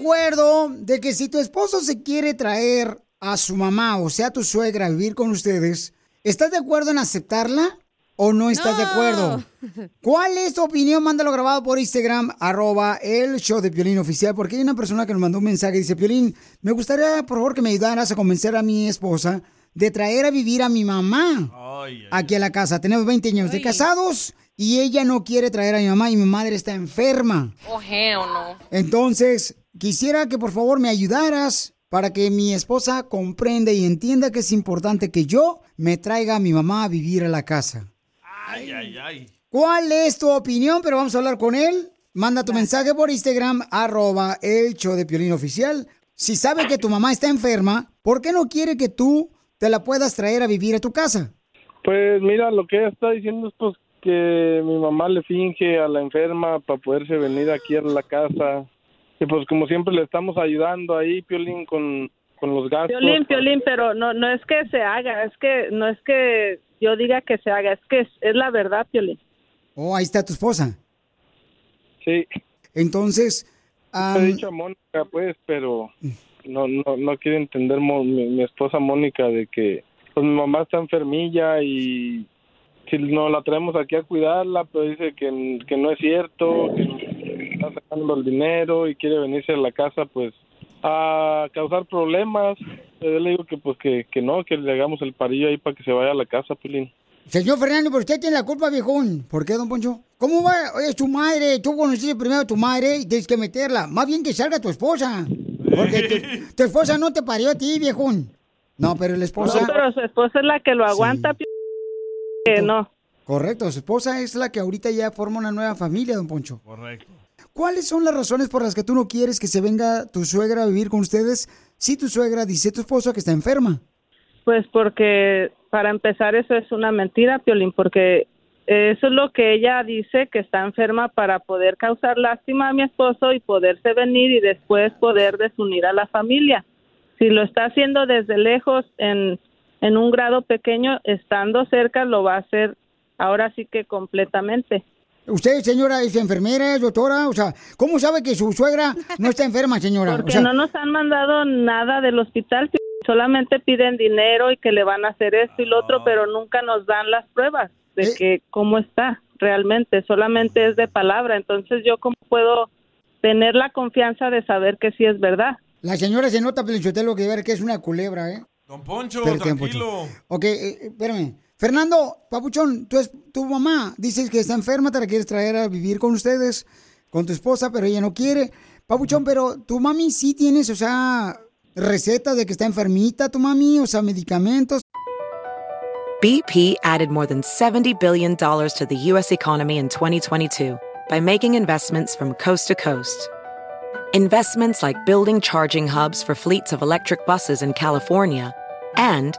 acuerdo de que si tu esposo se quiere traer a su mamá, o sea, tu suegra, a vivir con ustedes, ¿estás de acuerdo en aceptarla? o no estás de acuerdo? <laughs> ¿Cuál es tu opinión? Mándalo grabado por Instagram, arroba el show de Piolín oficial, porque hay una persona que nos mandó un mensaje, dice, Piolín, me gustaría, por favor, que me ayudaras a convencer a mi esposa de traer a vivir a mi mamá aquí a la casa. Tenemos 20 años de casados y ella no quiere traer a mi mamá y mi madre está enferma. Oh, hell no. Entonces, quisiera que por favor me ayudaras para que mi esposa comprenda y entienda que es importante que yo me traiga a mi mamá a vivir a la casa. Ay, ay, ay. ¿Cuál es tu opinión? Pero vamos a hablar con él. Manda tu mensaje por Instagram, arroba el show de Piolín Oficial. Si sabe que tu mamá está enferma, ¿por qué no quiere que tú te la puedas traer a vivir a tu casa? Pues mira, lo que ella está diciendo es pues que mi mamá le finge a la enferma para poderse venir aquí a la casa. Y pues como siempre le estamos ayudando ahí, Piolín, con, con los gastos. Piolín, Piolín, pero no, no es que se haga, es que no es que yo diga que se haga, es que es, es la verdad, Piolín. Oh, ahí está tu esposa. Sí. Entonces, Te he dicho a Mónica, pues, pero no, no, no quiere entender Mo- mi, mi esposa Mónica de que pues mi mamá está enfermilla y si no la traemos aquí a cuidarla, pero dice que, que no es cierto, que está sacando el dinero y quiere venirse a la casa, pues, a causar problemas. Yo le digo que pues que, que no, que le hagamos el parillo ahí para que se vaya a la casa, Pilín. señor Fernando, ¿por usted tiene la culpa, viejón? ¿Por qué, don Poncho? ¿Cómo va? Oye, es tu madre, tú conociste primero a tu madre y tienes que meterla. Más bien que salga tu esposa. Porque tu, tu esposa no te parió a ti, viejón. No, pero la esposa... No, pero su esposa es la que lo aguanta, Piolín, que no. Correcto, su esposa es la que ahorita ya forma una nueva familia, don Poncho. Correcto. ¿Cuáles son las razones por las que tú no quieres que se venga tu suegra a vivir con ustedes si tu suegra dice a tu esposo que está enferma? Pues porque para empezar eso es una mentira, Piolín, porque eso es lo que ella dice, que está enferma para poder causar lástima a mi esposo y poderse venir y después poder desunir a la familia. Si lo está haciendo desde lejos en, en un grado pequeño, estando cerca lo va a hacer ahora sí que completamente. Usted, señora, es enfermera, es doctora, o sea, ¿cómo sabe que su suegra no está enferma, señora? Porque O sea, no nos han mandado nada del hospital, solamente piden dinero y que le van a hacer esto y lo otro, pero nunca nos dan las pruebas de que cómo está realmente, solamente es de palabra. Entonces, ¿yo cómo puedo tener la confianza de saber que sí es verdad? La señora se nota, Pelinchotelo, que ver que es una culebra, ¿eh? Don Poncho, Espérate, tranquilo. Poncho. Ok, eh, eh, espérame. Fernando, papuchón, tú es, tu mamá dices que está enferma, te la quieres traer a vivir con ustedes, con tu esposa, pero ella no quiere. Papuchón, pero tu mami sí tienes, o sea, recetas de que está enfermita, tu mami, o sea, medicamentos. BP added more than $70 billion to the U.S. economy in 2022 by making investments from coast to coast. Investments like building charging hubs for fleets of electric buses in California and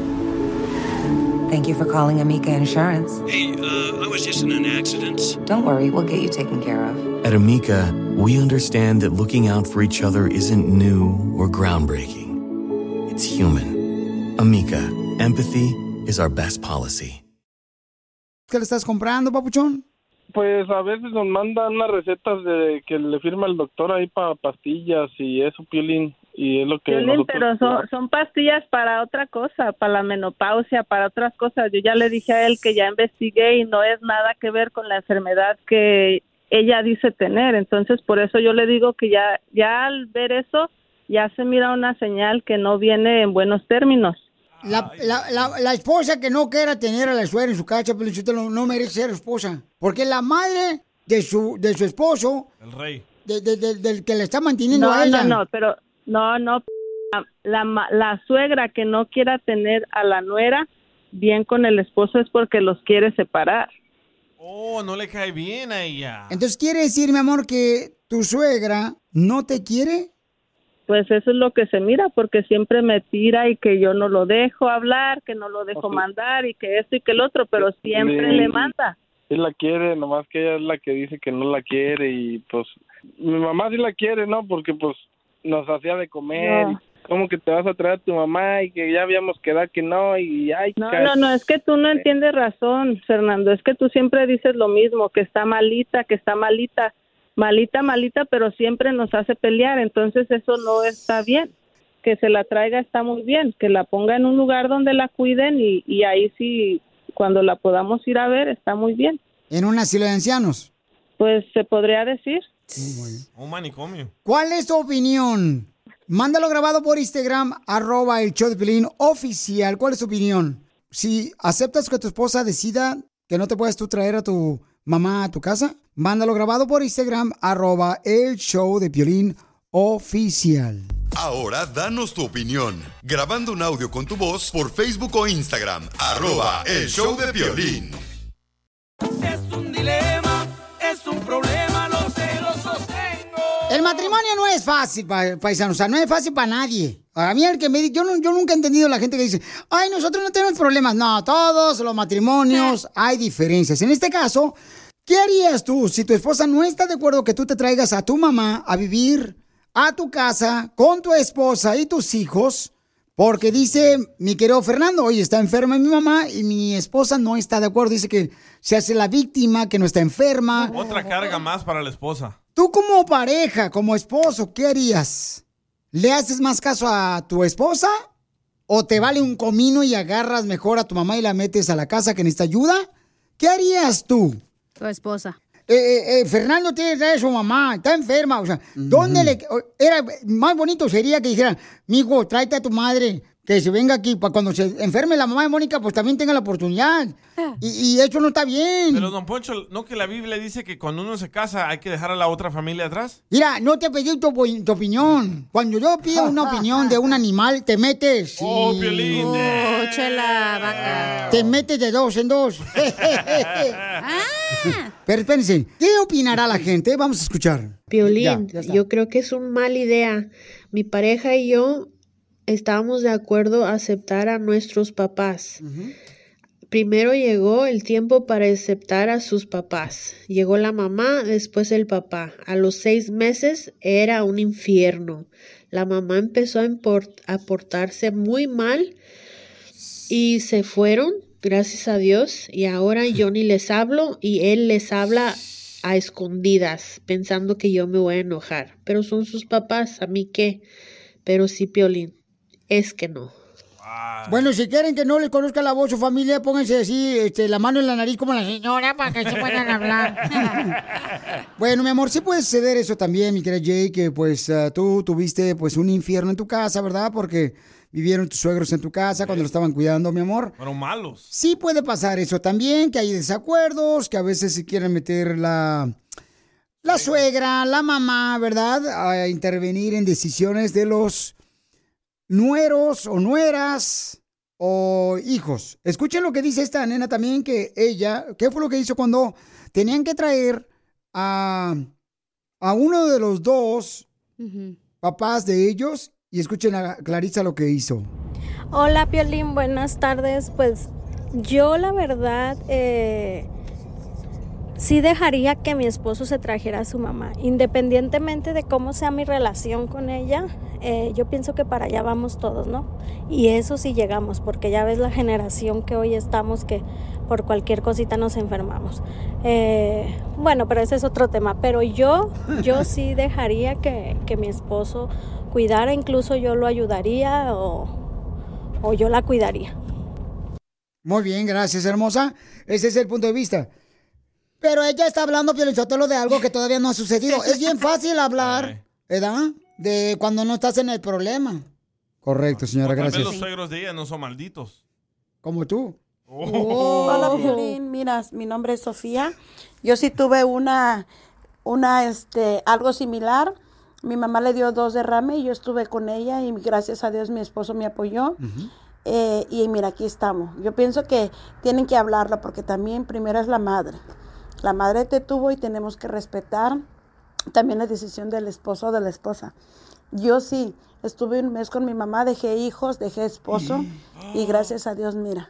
Thank you for calling Amica Insurance. Hey, uh, I was just in an accident. Don't worry, we'll get you taken care of. At Amica, we understand that looking out for each other isn't new or groundbreaking. It's human. Amica, empathy is our best policy. ¿Qué le estás comprando, papuchón? Pues a veces nos mandan unas recetas de que le firma el doctor ahí para pastillas y eso, Piolín, y es lo que nosotros- pero son, son pastillas para otra cosa, para la menopausia, para otras cosas. Yo ya le dije a él que ya investigué y no es nada que ver con la enfermedad que ella dice tener. Entonces, por eso yo le digo que ya, ya al ver eso, ya se mira una señal que no viene en buenos términos. La, la, la, la esposa que no quiera tener a la suegra en su casa, Pelinchotelo, no merece ser esposa. Porque la madre de su, de su esposo, El rey. de- de- de- del que le está manteniendo No, a ella. no, no, pero no, no. La, ma- la suegra que no quiera tener a la nuera bien con el esposo es porque los quiere separar. Oh, no le cae bien a ella. Entonces, ¿quiere decir, mi amor, que tu suegra no te quiere? Pues eso es lo que se mira, porque siempre me tira y que yo no lo dejo hablar, que no lo dejo mandar y que esto y que el otro, pero siempre Sí. le manda. sí la quiere, nomás que ella es la que dice que no la quiere y pues mi mamá sí la quiere, ¿no? Porque pues nos hacía de comer. No. ¿Cómo que te vas a traer a tu mamá y que ya habíamos quedado que no? Y ay, No, no, no, es que tú no entiendes razón, Fernando. Es que tú siempre dices lo mismo, que está malita, que está malita, malita, malita, pero siempre nos hace pelear. Entonces eso no está bien. Que se la traiga está muy bien. Que la ponga en un lugar donde la cuiden y, y ahí sí, cuando la podamos ir a ver, está muy bien. En un asilo de ancianos. Pues se podría decir. Un manicomio. ¿Cuál es tu opinión? Mándalo grabado por Instagram, arroba el show de Piolín oficial. ¿Cuál es tu opinión? Si aceptas que tu esposa decida que no te puedes tú traer a tu mamá a tu casa, mándalo grabado por Instagram, arroba el show de Piolín oficial. Ahora danos tu opinión, grabando un audio con tu voz por Facebook o Instagram, arroba el show de violín. El matrimonio no es fácil, pa- paisanos, o sea, no es fácil para nadie. A mí el que me yo, no- yo nunca he entendido la gente que dice, ay, nosotros no tenemos problemas. No, todos los matrimonios hay diferencias. En este caso, ¿qué harías tú si tu esposa no está de acuerdo que tú te traigas a tu mamá a vivir a tu casa con tu esposa y tus hijos? Porque dice mi querido Fernando, oye, está enferma mi mamá y mi esposa no está de acuerdo. Dice que se hace la víctima, que no está enferma. Otra carga más para la esposa. Tú como pareja, como esposo, ¿qué harías? ¿Le haces más caso a tu esposa? ¿O te vale un comino y agarras mejor a tu mamá y la metes a la casa que necesita ayuda? ¿Qué harías tú? Tu esposa. Eh, eh, eh, Fernando tiene que traer a su mamá, está enferma, o sea, ¿dónde le... Era más bonito sería que dijeran, mijo, tráete a tu madre, que se venga aquí, para cuando se enferme la mamá de Mónica, pues también tenga la oportunidad. <laughs> Y, y eso no está bien. Pero, don Poncho, ¿no que la Biblia dice que cuando uno se casa hay que dejar a la otra familia atrás? Mira, no te pedí tu, tu opinión. Cuando yo pido una opinión de un animal, te metes. Oh, y- Piolín. Oh, chela, vaca. Te metes de dos en dos. <laughs> <laughs> Pero espérense, ¿qué opinará la gente? Vamos a escuchar. Piolín, Ya, yo creo que es una mala idea. Mi pareja y yo estábamos de acuerdo a aceptar a nuestros papás. Primero llegó el tiempo para aceptar a sus papás. Llegó la mamá, después el papá. A los seis meses era un infierno. La mamá empezó a, portarse muy mal y se fueron, gracias a Dios. Y ahora yo ni les hablo y él les habla a escondidas, pensando que yo me voy a enojar. Pero son sus papás, ¿a mí qué? Pero sí, Piolín, es que no. Bueno, si quieren que no les conozca la voz su familia, pónganse así, este, la mano en la nariz como la señora para que se puedan hablar. <laughs> bueno, mi amor, sí puede suceder eso también, mi querida Jay, que pues ah, tú tuviste pues un infierno en tu casa, ¿verdad? Porque vivieron tus suegros en tu casa cuando lo estaban cuidando, mi amor. Fueron malos. Sí puede pasar eso también, que hay desacuerdos, que a veces se quieren meter la, la suegra, la mamá, ¿verdad? A intervenir en decisiones de los nueros o nueras o hijos. Escuchen lo que dice esta nena también, que ella, ¿qué fue lo que hizo cuando tenían que traer a, a uno de los dos papás de ellos? Y escuchen a Clarisa lo que hizo. Hola Piolín, buenas tardes. Pues yo la verdad eh, sí dejaría que mi esposo se trajera a su mamá, independientemente de cómo sea mi relación con ella. eh, yo pienso que para allá vamos todos, ¿no? Y eso sí llegamos, porque ya ves la generación que hoy estamos que por cualquier cosita nos enfermamos. Eh, bueno, pero ese es otro tema. Pero yo, yo <laughs> sí dejaría que, que mi esposo cuidara, incluso yo lo ayudaría o, o yo la cuidaría. Muy bien, gracias, hermosa. Ese es el punto de vista. Pero ella está hablando, Piolinsotelo, de algo que todavía no ha sucedido. Es bien <laughs> fácil hablar, ¿verdad? De cuando no estás en el problema. Correcto, señora, gracias. los suegros de ella no son malditos. Como tú. Hola, Piolín. Mira, mi nombre es Sofía. Yo sí tuve una, una, este, algo similar. Mi mamá le dio dos derrames y yo estuve con ella y gracias a Dios mi esposo me apoyó. Eh, y mira, aquí estamos. Yo pienso que tienen que hablarlo porque también primero es la madre. La madre te tuvo y tenemos que respetar también la decisión del esposo o de la esposa. Yo sí, estuve un mes con mi mamá, dejé hijos, dejé esposo y <gasps> gracias a Dios, mira,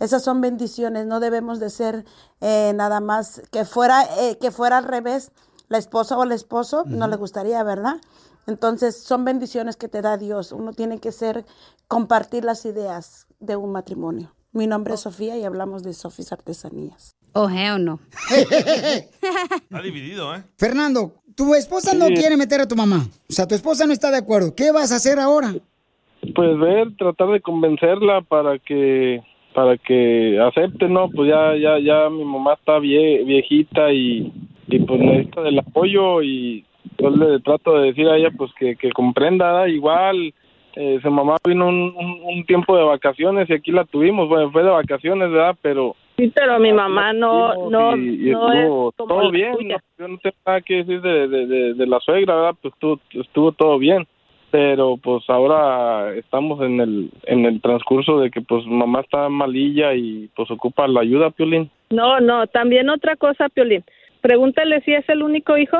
Esas son bendiciones, no debemos de ser eh, nada más que fuera, eh, que fuera al revés, la esposa o el esposo, no le gustaría, ¿verdad? Entonces son bendiciones que te da Dios. Uno tiene que ser, compartir las ideas de un matrimonio. Mi nombre es Sofía y hablamos de Sofís Artesanías. Oh, hell no. <laughs> Está dividido, ¿eh? Fernando, tu esposa no Sí. quiere meter a tu mamá. O sea, tu esposa no está de acuerdo. ¿Qué vas a hacer ahora? Pues ver, tratar de convencerla para que para que acepte, ¿no? Pues ya ya ya mi mamá está vie- viejita y, y pues necesita del apoyo y yo le trato de decir a ella pues que, que comprenda, ¿verdad? igual eh, su mamá vino un, un, un tiempo de vacaciones y aquí la tuvimos, bueno, fue de vacaciones, ¿verdad? Pero Sí, pero mi mamá no, no, y, y no estuvo es como todo bien, no, yo no tengo nada que decir de, de, de, de la suegra, ¿verdad? Pues estuvo, estuvo todo bien, pero pues ahora estamos en el en el transcurso de que pues mamá está malilla y pues ocupa la ayuda, Piolín. No, no, también otra cosa, Piolín. Pregúntale si es el único hijo.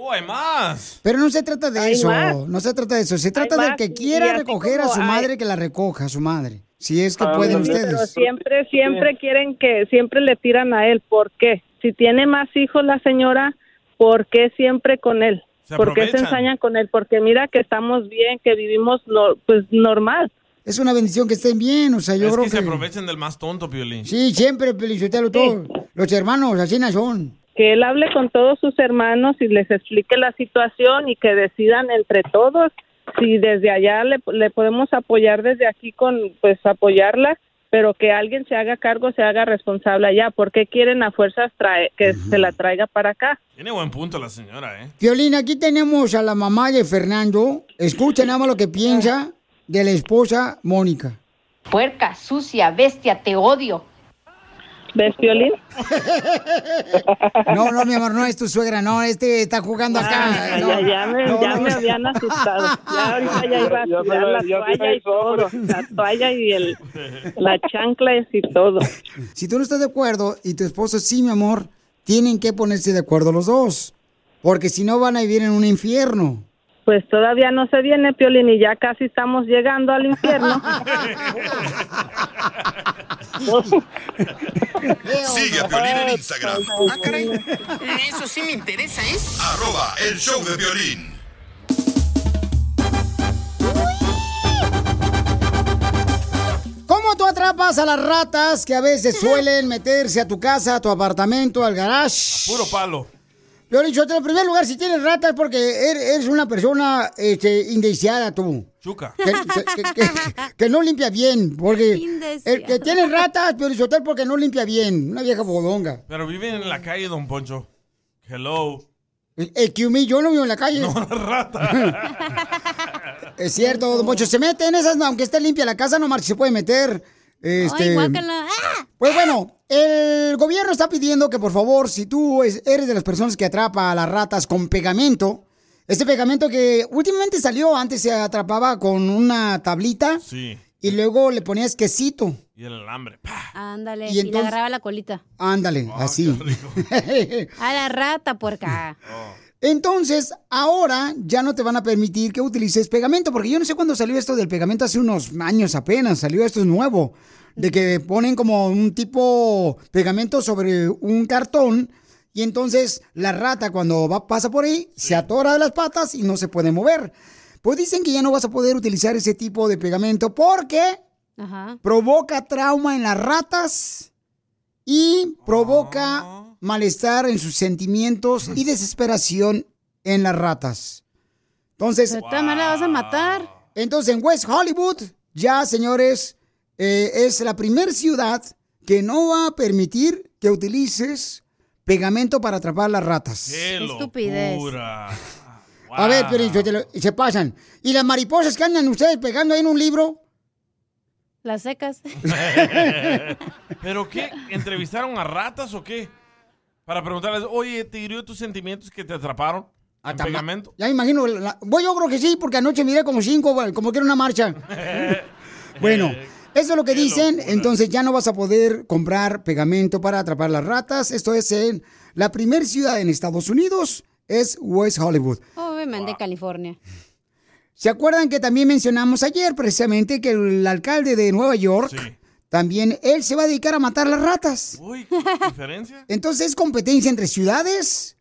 ¡Oh, hay más! Pero no se trata de Hay eso, más. no se trata de eso. Se trata del que quiera recoger a su hay- madre, que la recoja a su madre. Si es que Ah, pueden sí, Pero ustedes. siempre, siempre quieren que, siempre le tiran a él. ¿Por qué? Si tiene más hijos la señora, ¿por qué siempre con él? ¿Por qué se ensañan con él? Porque mira que estamos bien, que vivimos no, pues normal. Es una bendición que estén bien, o sea, yo es creo que que... se aprovechen del más tonto, Piolín. Sí, siempre, Pelizotelo, todo. Los hermanos, así son. Que él hable con todos sus hermanos y les explique la situación y que decidan entre todos si desde allá le, le podemos apoyar desde aquí con, pues apoyarla, pero que alguien se haga cargo, se haga responsable allá. ¿Por qué quieren a fuerzas trae, que se la traiga para acá? Tiene buen punto la señora, ¿eh? Violín, aquí tenemos a la mamá de Fernando. Escucha nada más lo que piensa de la esposa Mónica. Puerca, sucia, bestia, te odio. ¿Ves, Violín? No, no, mi amor, no es tu suegra, no, este está jugando acá. Ah, No, ya, ya me, no, ya no. me habían asustado. Ya ahorita ya iba a tirar la toalla y todo. La toalla y el, la chancla y todo. Si tú no estás de acuerdo y tu esposo sí, mi amor, tienen que ponerse de acuerdo los dos. Porque si no van a vivir en un infierno. Pues todavía no se viene, Piolín, y ya casi estamos llegando al infierno. <laughs> <laughs> Sigue a Piolín en Instagram. Ah, caray. Eso sí me interesa, ¿eh? Arroba el show de violín. ¿Cómo tú atrapas a las ratas que a veces suelen meterse a tu casa, a tu apartamento, al garage? Puro palo. Piolín, yo en primer lugar, si tienes ratas, porque er- eres una persona este, indeseada tú. Chuca. Que, que- que- que- que no limpia bien, porque el que tiene ratas, Piolizotel, porque no limpia bien. Una vieja bodonga. Pero viven en la calle, don Poncho. Hello. El que humillo, yo no vivo en la calle. No, rata. <laughs> Es cierto, don Poncho. Se mete en esas, aunque esté limpia la casa, no marche, se puede meter. Este, Ay. ¡Ah! Pues bueno, el gobierno está pidiendo que por favor, si tú es- eres de las personas que atrapa a las ratas con pegamento, este pegamento que últimamente salió, antes se atrapaba con una tablita Sí. y luego le ponías quesito. Y el alambre. ¡pah! Ándale, Y y, le agarraba la colita. Ándale, así. <laughs> A la rata, puerca. Entonces, ahora ya no te van a permitir que utilices pegamento, porque yo no sé cuándo salió esto del pegamento, hace unos años apenas, salió esto es nuevo, de que ponen como un tipo pegamento sobre un cartón y entonces la rata cuando va, pasa por ahí se atora de las patas y no se puede mover. Pues dicen que ya no vas a poder utilizar ese tipo de pegamento porque Ajá. provoca trauma en las ratas y provoca Ah. malestar en sus sentimientos y desesperación en las ratas. Entonces, De todas maneras vas a matar. entonces en West Hollywood, ya señores, eh, es la primera ciudad que no va a permitir que utilices pegamento para atrapar las ratas. ¡Qué estupidez. locura! A ver, pero se pasan. ¿Y las mariposas que andan ustedes pegando ahí en un libro? Las secas. <laughs> ¿Pero qué? ¿Entrevistaron a ratas o qué? Para preguntarles, oye, ¿te hirió tus sentimientos que te atraparon? ¿En Tama- pegamento? Ya me imagino. la- Voy, yo creo que sí, porque anoche miré como cinco, bueno, como que era una marcha. <laughs> Bueno, eso es lo que dicen. Entonces ya no vas a poder comprar pegamento para atrapar las ratas. Esto es en la primer ciudad en Estados Unidos, es West Hollywood. Obviamente, California. ¿Se acuerdan que también mencionamos ayer precisamente que el alcalde de Nueva York también él se va a dedicar a matar las ratas. Uy, ¿qué diferencia? Entonces es competencia entre ciudades.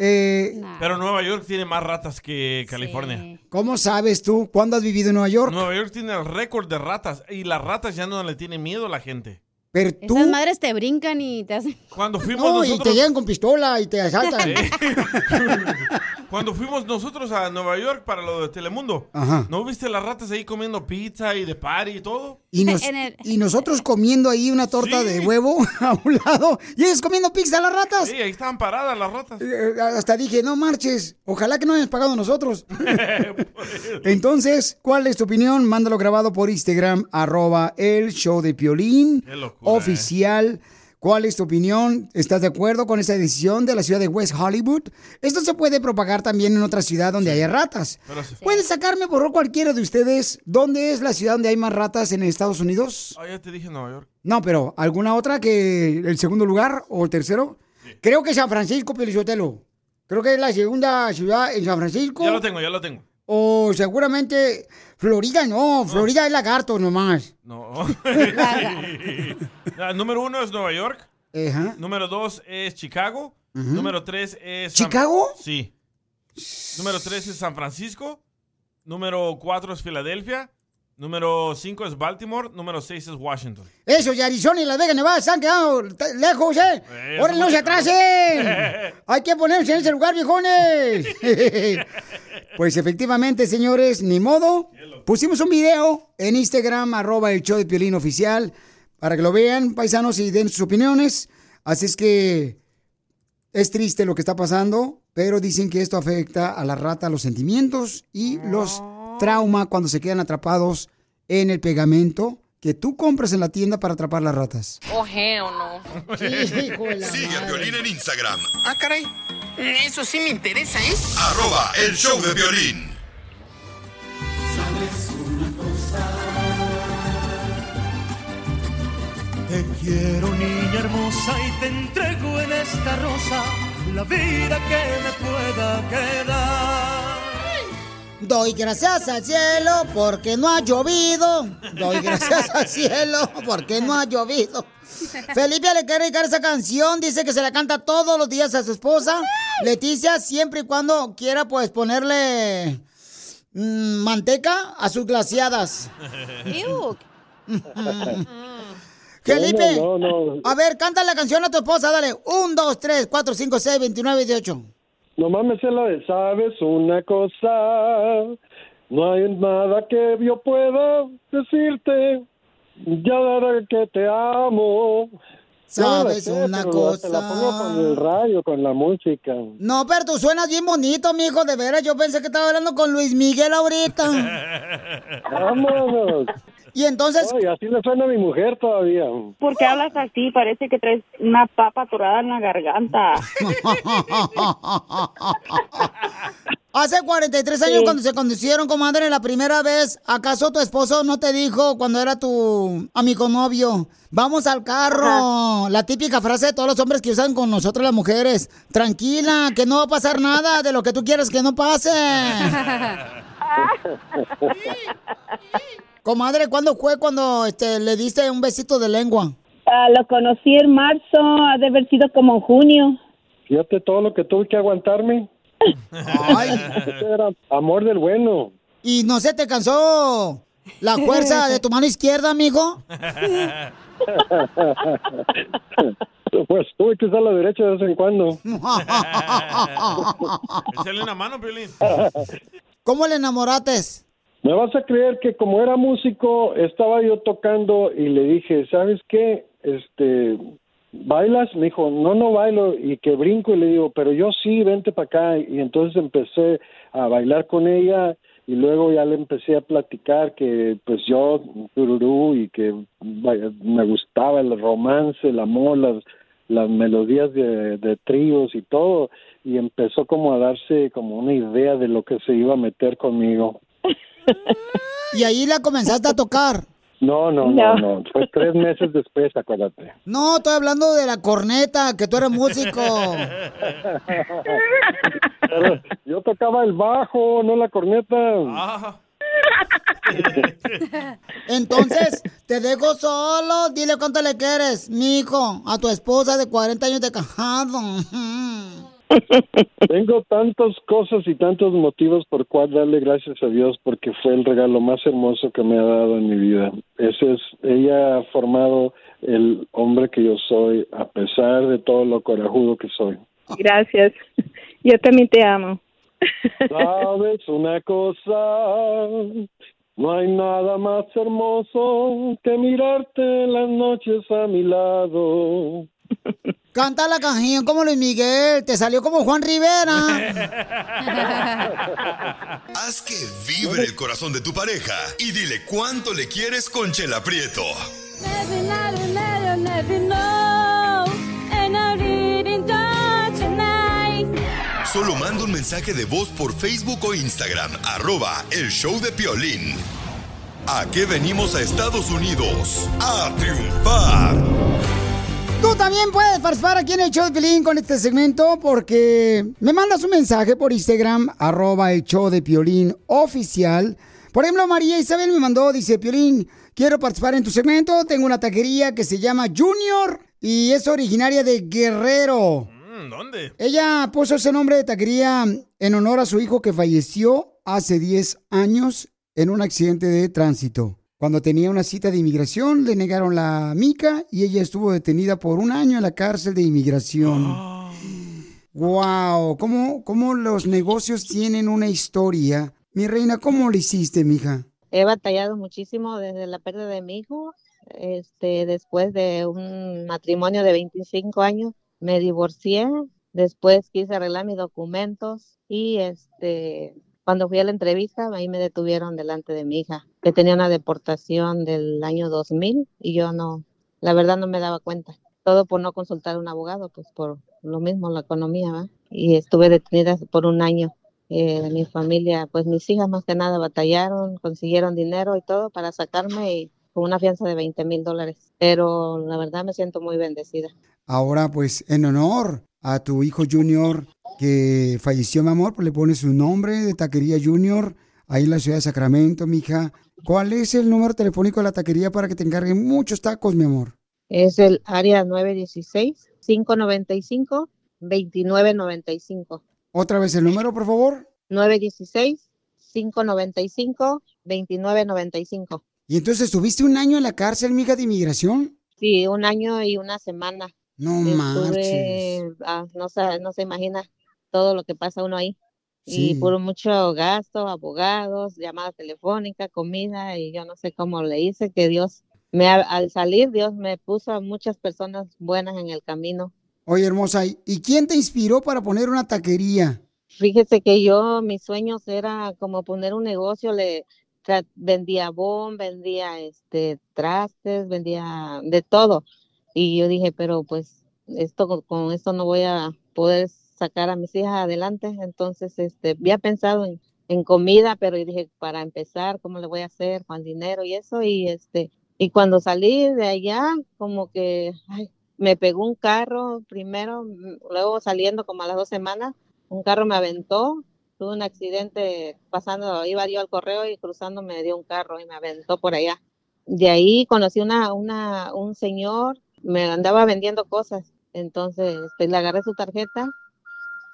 Eh, Pero Nueva York tiene más ratas que California. ¿Cómo sabes tú? ¿Cuándo has vivido en Nueva York? Nueva York tiene el récord de ratas y las ratas ya no le tienen miedo a la gente. Pero tú... Esas madres te brincan y te hacen... Cuando fuimos No, y te nosotros... llegan con pistola y te asaltan. Sí. <laughs> Cuando fuimos nosotros a Nueva York para lo de Telemundo, Ajá. ¿no viste las ratas ahí comiendo pizza y de party y todo? Y, nos- <laughs> y nosotros comiendo ahí una torta de huevo <laughs> a un lado y ellos comiendo pizza las ratas. Sí, ahí estaban paradas las ratas. Eh, Hasta dije, no marches, ojalá que no hayas pagado nosotros. <laughs> Entonces, ¿cuál es tu opinión? Mándalo grabado por Instagram, arroba el show de Piolín, Qué locura, oficial. ¿Cuál es tu opinión? ¿Estás de acuerdo con esa decisión de la ciudad de West Hollywood? Esto se puede propagar también en otra ciudad donde haya ratas. Sí. ¿Puede sacarme por cualquiera de ustedes dónde es la ciudad donde hay más ratas en Estados Unidos? Ah, ya te dije Nueva York. No, pero ¿alguna otra que el segundo lugar o el tercero? Creo que San Francisco, Pelizotelo. Creo que es la segunda ciudad en San Francisco. Ya lo tengo, ya lo tengo. O seguramente Florida, no, Florida es lagarto nomás. No. <laughs> Número uno es Nueva York. Ajá. Número dos es Chicago. Ujú. Número tres es... San- ¿Chicago? Sí. Número tres es San Francisco. Número cuatro es Filadelfia. Número cinco es Baltimore. Número seis es Washington. Eso, y Arizona y Las Vegas, Nevada, quedado t- lejos, ¿eh? Eh, ¡Ahora no se atrasen! <laughs> Hay que ponerse en ese lugar, viejones. <laughs> pues efectivamente, señores, ni modo. Pusimos un video en Instagram, arroba el show de Piolín oficial, para que lo vean, paisanos, y den sus opiniones. Así es que es triste lo que está pasando, pero dicen que esto afecta a la rata los sentimientos y los trauma cuando se quedan atrapados en el pegamento que tú compras en la tienda para atrapar las ratas. Oh, hell no. Sigue a Piolín en Instagram, Ah, caray. Eso sí me interesa, ¿eh? arroba el show de violín. ¿Sabes una cosa? Te quiero, niña hermosa, y te entrego en esta rosa la vida que me pueda quedar. Doy gracias al cielo porque no ha llovido. Doy gracias al cielo porque no ha llovido. Felipe le quiere dedicar esa canción. Dice que se la canta todos los días a su esposa. Leticia, siempre y cuando quiera, pues ponerle mm, manteca a sus glaciadas. Felipe, No, no, no. a ver, canta la canción a tu esposa. Dale. Un, dos, tres, cuatro, cinco, seis, veintinueve, dieciocho. Nomás me sé la de, sabes una cosa, no hay nada que yo pueda decirte, ya daré que te amo. Sabes una pero la- Te la pongo cosa. con el radio, con la música. No, pero tú suenas bien bonito, mijo, de veras. Yo pensé que estaba hablando con Luis Miguel ahorita. Vámonos. Y entonces... Ay, así le suena a mi mujer todavía. ¿Por qué hablas así? Parece que traes una papa atorada en la garganta. <laughs> Hace 43 años Sí. cuando se conducieron, comadre, la primera vez, ¿acaso tu esposo no te dijo cuando era tu amigo novio? Vamos al carro. La típica frase de todos los hombres que usan con nosotros las mujeres. Tranquila, que no va a pasar nada de lo que tú quieres que no pase. <laughs> <laughs> Comadre, ¿cuándo fue cuando este, le diste un besito de lengua? Ah, lo conocí en marzo, ha de haber sido como en junio. Fíjate todo lo que tuve que aguantarme. <laughs> Ese Era amor del bueno. ¿Y no se te cansó la fuerza de tu mano izquierda, amigo? <laughs> pues tuve que usar la derecha de vez en cuando. Échale una mano, Piolín. ¿Cómo le enamorates? Me vas a creer que como era músico, estaba yo tocando y le dije, ¿sabes qué? Este, ¿bailas? Me dijo, no, no bailo y que brinco y le digo, pero yo sí, vente para acá. Y entonces empecé a bailar con ella y luego ya le empecé a platicar que pues yo, tururú, y que me gustaba el romance, el amor, las, las melodías de, de tríos y todo. Y empezó como a darse como una idea de lo que se iba a meter conmigo. Y ahí la comenzaste a tocar. No, no, no, no. Fue tres meses después, acuérdate. No, estoy hablando de la corneta, que tú eres músico. Pero yo tocaba el bajo, no la corneta. Entonces, te dejo solo. Dile cuánto le quieres, mijo, a tu esposa de 40 años de casado. Tengo tantas cosas y tantos motivos por cual darle gracias a Dios porque fue el regalo más hermoso que me ha dado en mi vida. Ese es, ella ha formado el hombre que yo soy a pesar de todo lo corajudo que soy. Gracias. Yo también te amo. Sabes una cosa, no hay nada más hermoso que mirarte en las noches a mi lado. Canta la canción como Luis Miguel. Te salió como Juan Rivera. <laughs> Haz que vibre el corazón de tu pareja y dile cuánto le quieres con Chela Prieto. Solo manda un mensaje de voz por Facebook o Instagram, arroba el show de Piolín. ¿A qué venimos a Estados Unidos? ¡A triunfar! Tú también puedes participar aquí en el show de Piolín con este segmento porque me mandas un mensaje por Instagram, arroba el show de Piolín oficial. Por ejemplo, María Isabel me mandó, dice, Piolín, quiero participar en tu segmento. Tengo una taquería que se llama Junior y es originaria de Guerrero. Mm, ¿Dónde? Ella puso ese nombre de taquería en honor a su hijo que falleció hace 10 años en un accidente de tránsito. Cuando tenía una cita de inmigración, le negaron la mica y ella estuvo detenida por un año en la cárcel de inmigración. <gasps> ¡Wow! ¿Cómo, ¿Cómo los negocios tienen una historia? Mi reina, ¿cómo lo hiciste, mija? He batallado muchísimo desde la pérdida de mi hijo. Este, después de un matrimonio de 25 años, me divorcié. Después quise arreglar mis documentos y este, cuando fui a la entrevista, ahí me detuvieron delante de mi hija, que tenía una deportación del año 2000 y yo no, la verdad no me daba cuenta. Todo por no consultar a un abogado, pues por lo mismo, la economía, ¿va? Y estuve detenida por un año. Eh, mi familia, pues mis hijas más que nada batallaron, consiguieron dinero y todo para sacarme y con una fianza de 20 mil dólares. Pero la verdad me siento muy bendecida. Ahora, pues, en honor a tu hijo Junior que falleció, mi amor, pues le pones su nombre de Taquería Junior ahí en la ciudad de Sacramento, mija. ¿Cuál es el número telefónico de la taquería para que te encarguen muchos tacos, mi amor? Es el área 916-595-2995. Otra vez el número, por favor. 916-595-2995. ¿Y entonces estuviste un año en la cárcel, mija, de inmigración? Sí, un año y una semana. No Estuve, marches. ah, no, se, no se imagina todo lo que pasa uno ahí. Sí. Y por mucho gasto, abogados, llamada telefónica, comida, y yo no sé cómo le hice que Dios, me al salir, Dios me puso a muchas personas buenas en el camino. Oye, hermosa, ¿y- ¿y quién te inspiró para poner una taquería? Fíjese que yo, mis sueños era como poner un negocio, le vendía bon, vendía este trastes, vendía de todo. Y yo dije, pero pues esto con esto no voy a poder sacar a mis hijas adelante. Entonces, este, había pensado en, en comida, pero dije, para empezar, ¿cómo le voy a hacer con dinero y eso? Y este, y cuando salí de allá, como que ay, me pegó un carro primero, mm, luego saliendo como a las dos semanas, un carro me aventó, tuve un accidente pasando, iba yo al correo y cruzando me dio un carro y me aventó por allá. De ahí conocí una, una, un señor, me andaba vendiendo cosas, entonces este, le agarré su tarjeta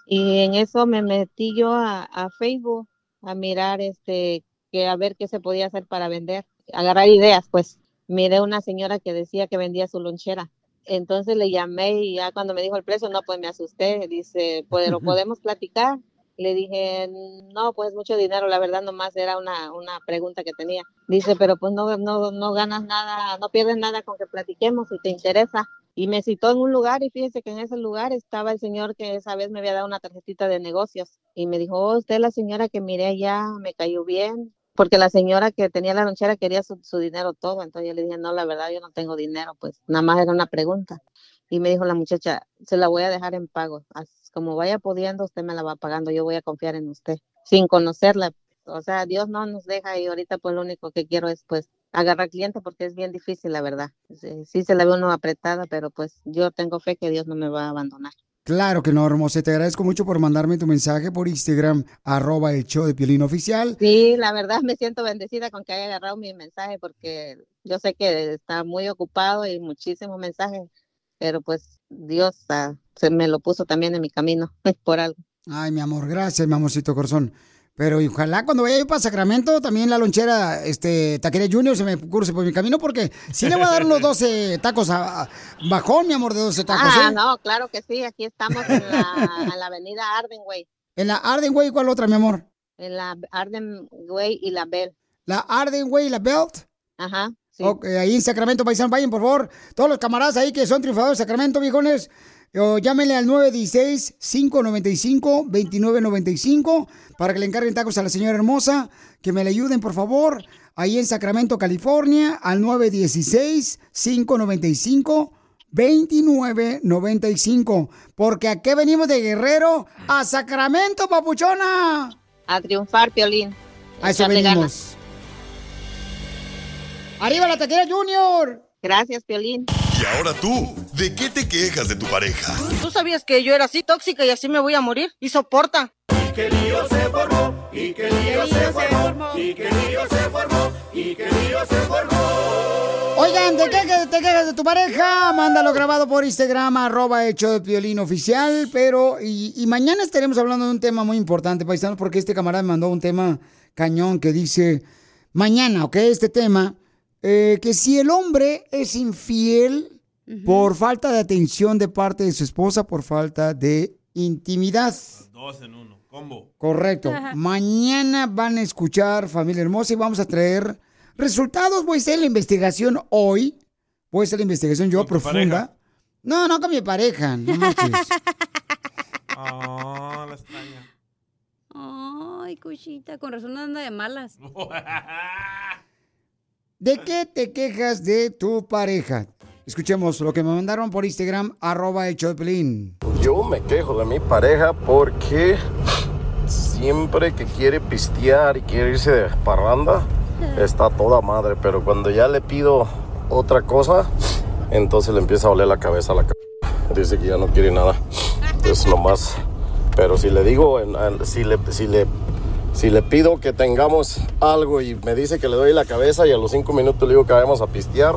y en eso me metí yo a, a Facebook a mirar este, que a ver qué se podía hacer para vender, agarrar ideas, pues. Miré una señora que decía que vendía su lonchera. Entonces le llamé y ya cuando me dijo el precio, no, pues me asusté. Dice, ¿pero <laughs> podemos platicar? Le dije, no, pues mucho dinero, la verdad nomás era una, una pregunta que tenía. Dice, pero pues no, no, no ganas nada, no pierdes nada con que platiquemos si te interesa. Y me citó en un lugar y fíjese que en ese lugar estaba el señor que esa vez me había dado una tarjetita de negocios. Y me dijo, oh, usted la señora que miré allá, me cayó bien. Porque la señora que tenía la lonchera quería su, dinero todo. Entonces yo le dije, no, la verdad yo no tengo dinero, pues nada más era una pregunta. Y me dijo la muchacha, se la voy a dejar en pago. Como vaya pudiendo, usted me la va pagando. Yo voy a confiar en usted, sin conocerla. O sea, Dios no nos deja y ahorita pues lo único que quiero es pues agarrar clientes porque es bien difícil, la verdad. Sí, sí se la ve uno apretada, pero pues yo tengo fe que Dios no me va a abandonar. Claro que no, hermosa. Te agradezco mucho por mandarme tu mensaje por Instagram, arroba el show de Piolín Oficial. Sí, la verdad me siento bendecida con que haya agarrado mi mensaje porque yo sé que está muy ocupado y muchísimos mensajes, pero pues Dios ah, se me lo puso también en mi camino <laughs> por algo. Ay, mi amor, gracias, mi amorcito corazón. Pero y ojalá cuando vaya yo para Sacramento, también la lonchera, este, Taquería Junior se me cruce por mi camino, porque sí le voy a dar unos 12 tacos a, a- bajón, mi amor, de 12 tacos, Ah, ¿eh? no, claro que sí, aquí estamos en la, <laughs> en la avenida Arden, güey, En la Arden Way, ¿cuál otra, mi amor? en la Arden, güey, y la Bell. La Arden Way y la Belt. Ajá, sí. Ok, ahí en Sacramento, paisano, vayan, por favor. Todos los camaradas ahí que son triunfadores de Sacramento, viejones, o llámenle al 916-595-2995 para que le encarguen tacos a la señora hermosa. Que me le ayuden, por favor. Ahí en Sacramento, California, al 916-595-2995. Porque aquí venimos de Guerrero a Sacramento, papuchona. A triunfar, Piolín. A eso venimos. ¡Arriba la taquera Junior! Gracias, Piolín. Y ahora tú, ¿de qué te quejas de tu pareja? ¿Tú sabías que yo era así tóxica y así me voy a morir? Y soporta. que lío se formó, y que lío se formó, y que lío se formó, y que lío se formó. Oigan, ¿de qué te quejas de tu pareja? Mándalo grabado por Instagram, arroba hecho de violín oficial. Pero, y, y mañana estaremos hablando de un tema muy importante, paisanos, porque este camarada me mandó un tema cañón que dice, mañana, ¿ok? Este tema, eh, que si el hombre es infiel por falta de atención de parte de su esposa, por falta de intimidad. Dos en uno, combo. Correcto. Mañana van a escuchar Familia Hermosa y vamos a traer resultados. Voy a hacer la investigación hoy. Voy a hacer la investigación yo ¿Con tu profunda. pareja? No, no con mi pareja. No. <laughs> Ah, la extraña. Ay, cuchita, con razón anda de malas. <laughs> ¿De qué te quejas de tu pareja? Escuchemos lo que me mandaron por Instagram, arroba el Pelín. Yo me quejo de mi pareja porque siempre que quiere pistear y quiere irse de parranda, está toda madre, pero cuando ya le pido otra cosa, entonces le empieza a oler la cabeza a la c... Dice que ya no quiere nada. Entonces nomás, pero si le digo, si le pido que tengamos algo y me dice que le doy la cabeza y a los cinco minutos le digo que vayamos a pistear,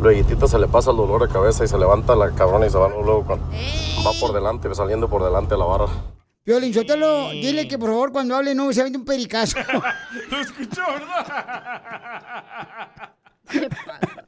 luego se le pasa el dolor de cabeza y se levanta la cabrona y se va luego con, va por delante, saliendo por delante a la barra. Violín Sotelo, dile que por favor cuando hable no se avente un pericazo. <laughs> Lo escuchó, ¿verdad? <laughs>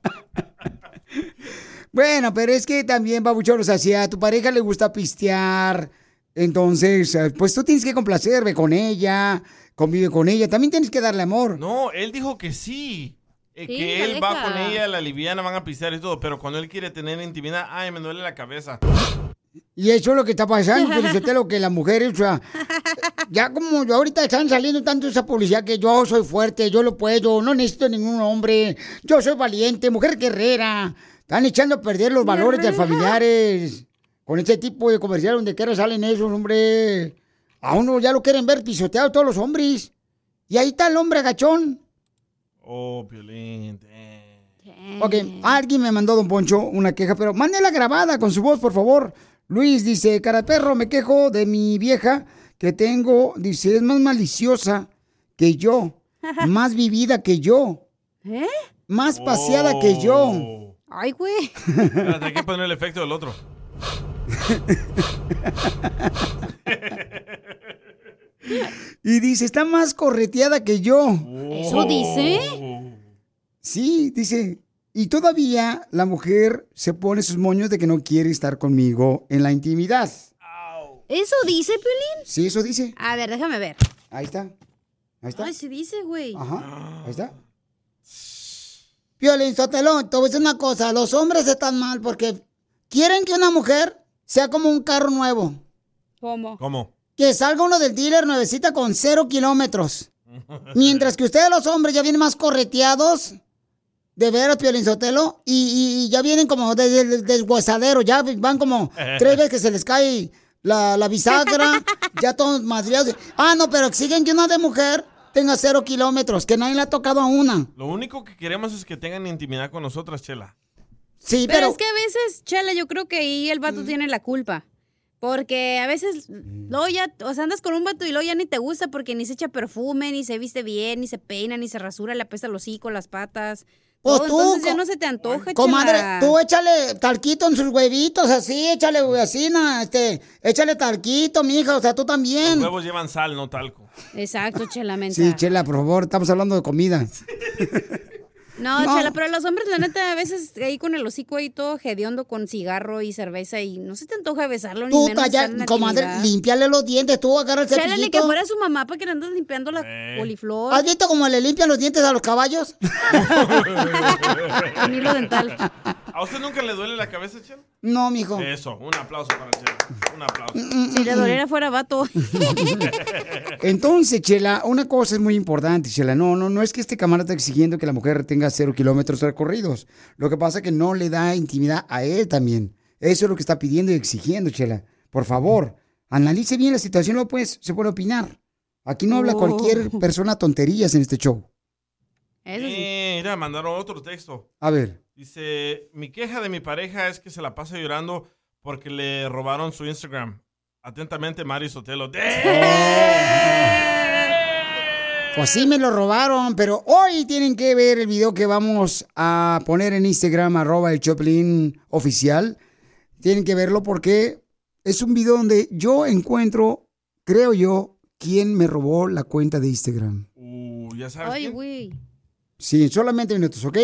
Bueno, pero es que también, babuchón, o sea, si a tu pareja le gusta pistear, entonces, eh, pues tú tienes que complacerme con ella, convive con ella, también tienes que darle amor. No, él dijo que sí. Eh, Sí, que él va con ella, la liviana, van a pistear y todo, pero cuando él quiere tener intimidad, ay, me duele la cabeza. Y eso es lo que está pasando, lo que las mujeres, o sea, ya como yo ahorita están saliendo tanto esa publicidad que yo soy fuerte, yo lo puedo, no necesito ningún hombre, yo soy valiente, mujer guerrera. Están echando a perder los valores de los familiares. Con este tipo de comercial donde quiera salen esos, hombre. A uno ya lo quieren ver pisoteado todos los hombres. Y ahí está el hombre agachón. Oh, Piolín. Ok, alguien me mandó, don Poncho, una queja, pero mándela grabada con su voz, por favor. Luis dice, cara perro, me quejo de mi vieja que tengo, dice, es más maliciosa que yo, <laughs> más vivida que yo, ¿Eh? más paseada que yo. Ay, güey. Espérate, hay que poner el efecto del otro. <laughs> Y dice, está más correteada que yo. ¿Eso dice? Sí, dice. Y todavía la mujer se pone sus moños de que no quiere estar conmigo en la intimidad. ¿Eso dice, Piolín? Sí, eso dice. A ver, déjame ver. Ahí está. Ahí está. Ay, se dice, güey. Ajá. Ahí está. Piolín Sotelo, te voy a decir una cosa. Los hombres están mal porque quieren que una mujer sea como un carro nuevo. ¿Cómo? ¿Cómo? Que salga uno del dealer nuevecita con cero kilómetros. Mientras que ustedes los hombres ya vienen más correteados. De veras, Piolín Sotelo. Y, y- ya vienen como desde el deshuesadero. Ya van como tres veces que se les cae la, la bisagra. <laughs> ya todos madriados. Ah, no, pero exigen que una de mujer tenga cero kilómetros. Que nadie le ha tocado a una. Lo único que queremos es que tengan intimidad con nosotras, Chela. Sí, pero... pero... es que a veces, Chela, yo creo que ahí el vato tiene la culpa. Porque a veces, luego ya, o sea, andas con un vato y luego ya ni te gusta porque ni se echa perfume, ni se viste bien, ni se peina, ni se rasura, le apesta el hocico, las patas. Pues todo, tú, entonces ya no se te antoja, Comadre, chela. tú échale talquito en sus huevitos, así, échale así, na, este, échale talquito, mija, o sea, tú Los también. huevos llevan sal, no talco. Exacto, chela, mensa. Sí, Chela, por favor, estamos hablando de comida. <laughs> No, No. chela, pero los hombres, la neta, a veces ahí con el hocico ahí todo hediondo con cigarro y cerveza y no se te antoja besarlo ni Tú, menos calla, comadre, límpiale los dientes, tú agarra el Chela, ni que cepillito. fuera su mamá para que le andas limpiando la coliflor. ¿Has visto cómo le limpian los dientes a los caballos? <laughs> Un hilo dental. ¿A usted nunca le duele la cabeza, Chela? No, mijo. Eso, un aplauso para Chela. Un aplauso. Si le doliera fuera vato. <laughs> Entonces, Chela, una cosa es muy importante, Chela. No, no, no es que este camarada esté exigiendo que la mujer tenga cero kilómetros recorridos. Lo que pasa es que no le da intimidad a él también. Eso es lo que está pidiendo y exigiendo, Chela. Por favor, analice bien la situación, luego pues se puede opinar. Aquí no habla Oh. cualquier persona tonterías en este show. Eh, mira, mandaron otro texto. A ver. Dice, mi queja de mi pareja es que se la pasa llorando porque le robaron su Instagram. Atentamente, Mari Sotelo. Pues sí, me lo robaron, pero hoy tienen que ver el video que vamos a poner en Instagram, arroba el Choplin oficial. Tienen que verlo porque es un video donde yo encuentro, creo yo, quién me robó la cuenta de Instagram. Uh, ya sabes Ay, güey. Sí, en solamente minutos, ¿ok?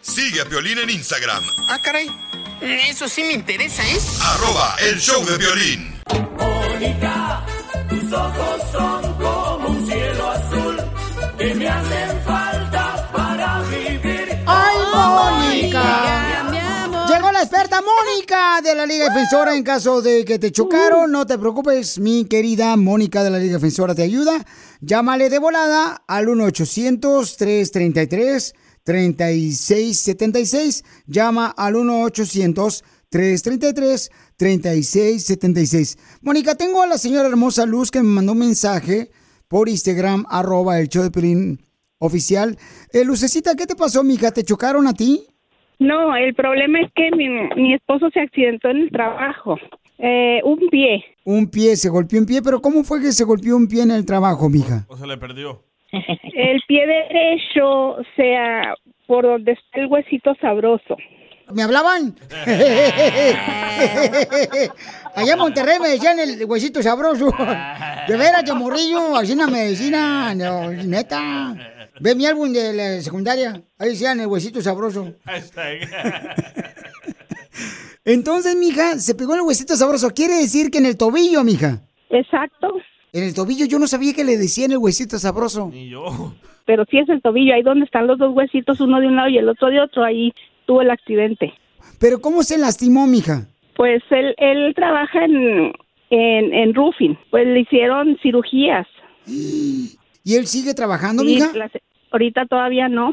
Sigue a Piolín en Instagram, Ah, caray. Eso sí me interesa, ¿eh? arroba el show de violín. Mónica, tus ojos son como un cielo azul que me hacen la experta Mónica de la Liga Defensora en caso de que te chocaron. No te preocupes, mi querida Mónica de la Liga Defensora te ayuda. Llámale de volada al 1-800-333-3676. Llama al 1-800-333-3676. Mónica, tengo a la señora hermosa Luz que me mandó un mensaje por Instagram, arroba el show de Pelín oficial. Eh, Lucecita, ¿qué te pasó, mija? ¿Te chocaron a ti? No, el problema es que mi, mi esposo se accidentó en el trabajo. Eh, un pie. Un pie, se golpeó un pie, pero ¿cómo fue que se golpeó un pie en el trabajo, mija? ¿O se le perdió? <laughs> El pie derecho, o sea, por donde está el huesito sabroso. ¿Me hablaban? <laughs> Allá en Monterrey me decían el huesito sabroso. <laughs> De veras, de morrillo, así en la medicina, no, neta. Ve mi álbum de la secundaria, ahí decían el huesito sabroso. <laughs> Entonces, mija, se pegó en el huesito sabroso. Quiere decir que en el tobillo, mija. Exacto. En el tobillo, yo no sabía que le decían el huesito sabroso. Ni yo. Pero sí es el tobillo, ahí donde están los dos huesitos, uno de un lado y el otro de otro, ahí tuvo el accidente. Pero ¿cómo se lastimó, mija? Pues él, él trabaja en, en, en roofing, pues le hicieron cirugías. <gasps> ¿Y él sigue trabajando, Sí, mija? Ahorita todavía no.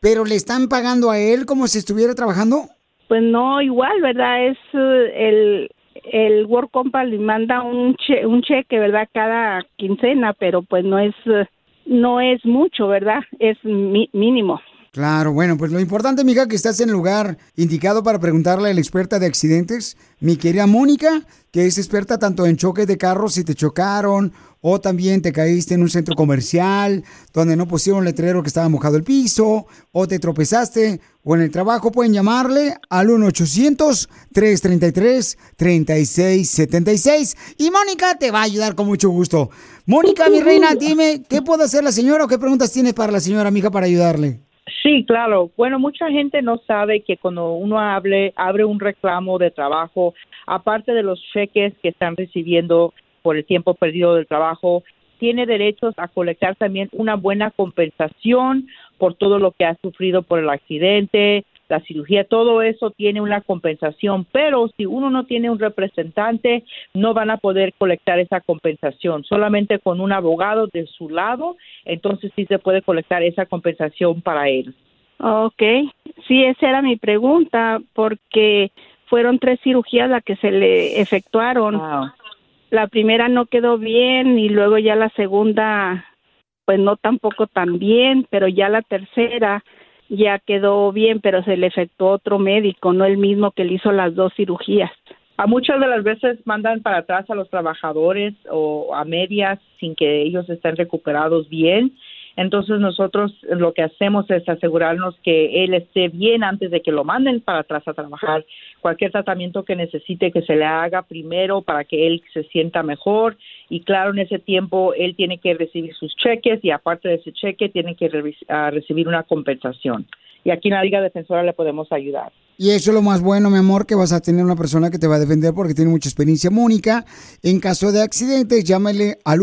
¿Pero le están pagando a él como si estuviera trabajando? Pues no, igual, ¿verdad? Es eh, el, el Work Compa le manda un, che- un cheque, ¿verdad? Cada quincena, pero pues no es, eh, no es mucho, ¿verdad? Es mi- mínimo. Claro, bueno, pues lo importante, mija, que estás en el lugar indicado para preguntarle a la experta de accidentes, mi querida Mónica, que es experta tanto en choques de carros si te chocaron o también te caíste en un centro comercial donde no pusieron letrero que estaba mojado el piso o te tropezaste o en el trabajo pueden llamarle al 1-800-333-3676 y Mónica te va a ayudar con mucho gusto. Mónica, mi reina, <laughs> dime, ¿qué puede hacer la señora o qué preguntas tienes para la señora, mija, para ayudarle? Sí, claro. Bueno, mucha gente no sabe que cuando uno hable, abre un reclamo de trabajo, aparte de los cheques que están recibiendo por el tiempo perdido del trabajo, tiene derechos a colectar también una buena compensación por todo lo que ha sufrido por el accidente, la cirugía, todo eso tiene una compensación, pero si uno no tiene un representante, no van a poder colectar esa compensación. Solamente con un abogado de su lado, entonces sí se puede colectar esa compensación para él. Ok, sí, esa era mi pregunta, porque fueron tres cirugías las que se le efectuaron. La primera no quedó bien y luego ya la segunda, pues no tampoco tan bien, pero ya la tercera ya quedó bien, pero se le efectuó otro médico, no el mismo que le hizo las dos cirugías. A muchas de las veces mandan para atrás a los trabajadores o a medias sin que ellos estén recuperados bien. Entonces nosotros lo que hacemos es asegurarnos que él esté bien antes de que lo manden para atrás a trabajar. Cualquier tratamiento que necesite que se le haga primero para que él se sienta mejor y claro, en ese tiempo él tiene que recibir sus cheques y aparte de ese cheque tiene que ah, recibir una compensación. Y aquí en la Liga Defensora le podemos ayudar. Y eso es lo más bueno, mi amor, que vas a tener una persona que te va a defender porque tiene mucha experiencia. Mónica, en caso de accidentes, llámale al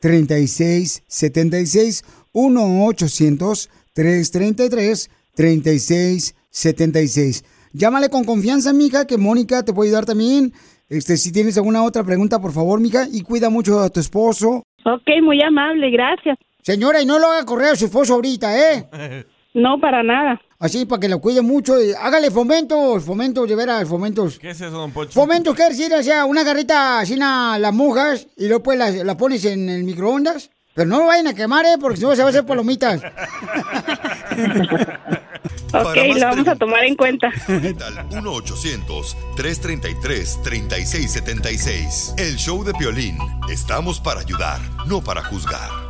1-800-333-3676. 1-800-333-3676. Llámale con confianza, mija, que Mónica te puede ayudar también. Este, si tienes alguna otra pregunta, por favor, mija, y cuida mucho a tu esposo. Ok, muy amable, gracias. Señora, y no lo haga correr a su esposo ahorita, ¿eh? No, para nada. Así, para que lo cuide mucho. y hágale fomentos, fomentos, de veras, fomentos. ¿Qué es eso, don Pocho? Fomentos, ¿qué decir? O sea, una garrita así, na, las mojas y luego pues la, la pones en el microondas. Pero no lo vayan a quemar, ¿eh? Porque si no se va a hacer palomitas. <laughs> Ok, lo vamos a tomar en cuenta. Al 1-800-333-3676. El show de Piolín. Estamos para ayudar, no para juzgar.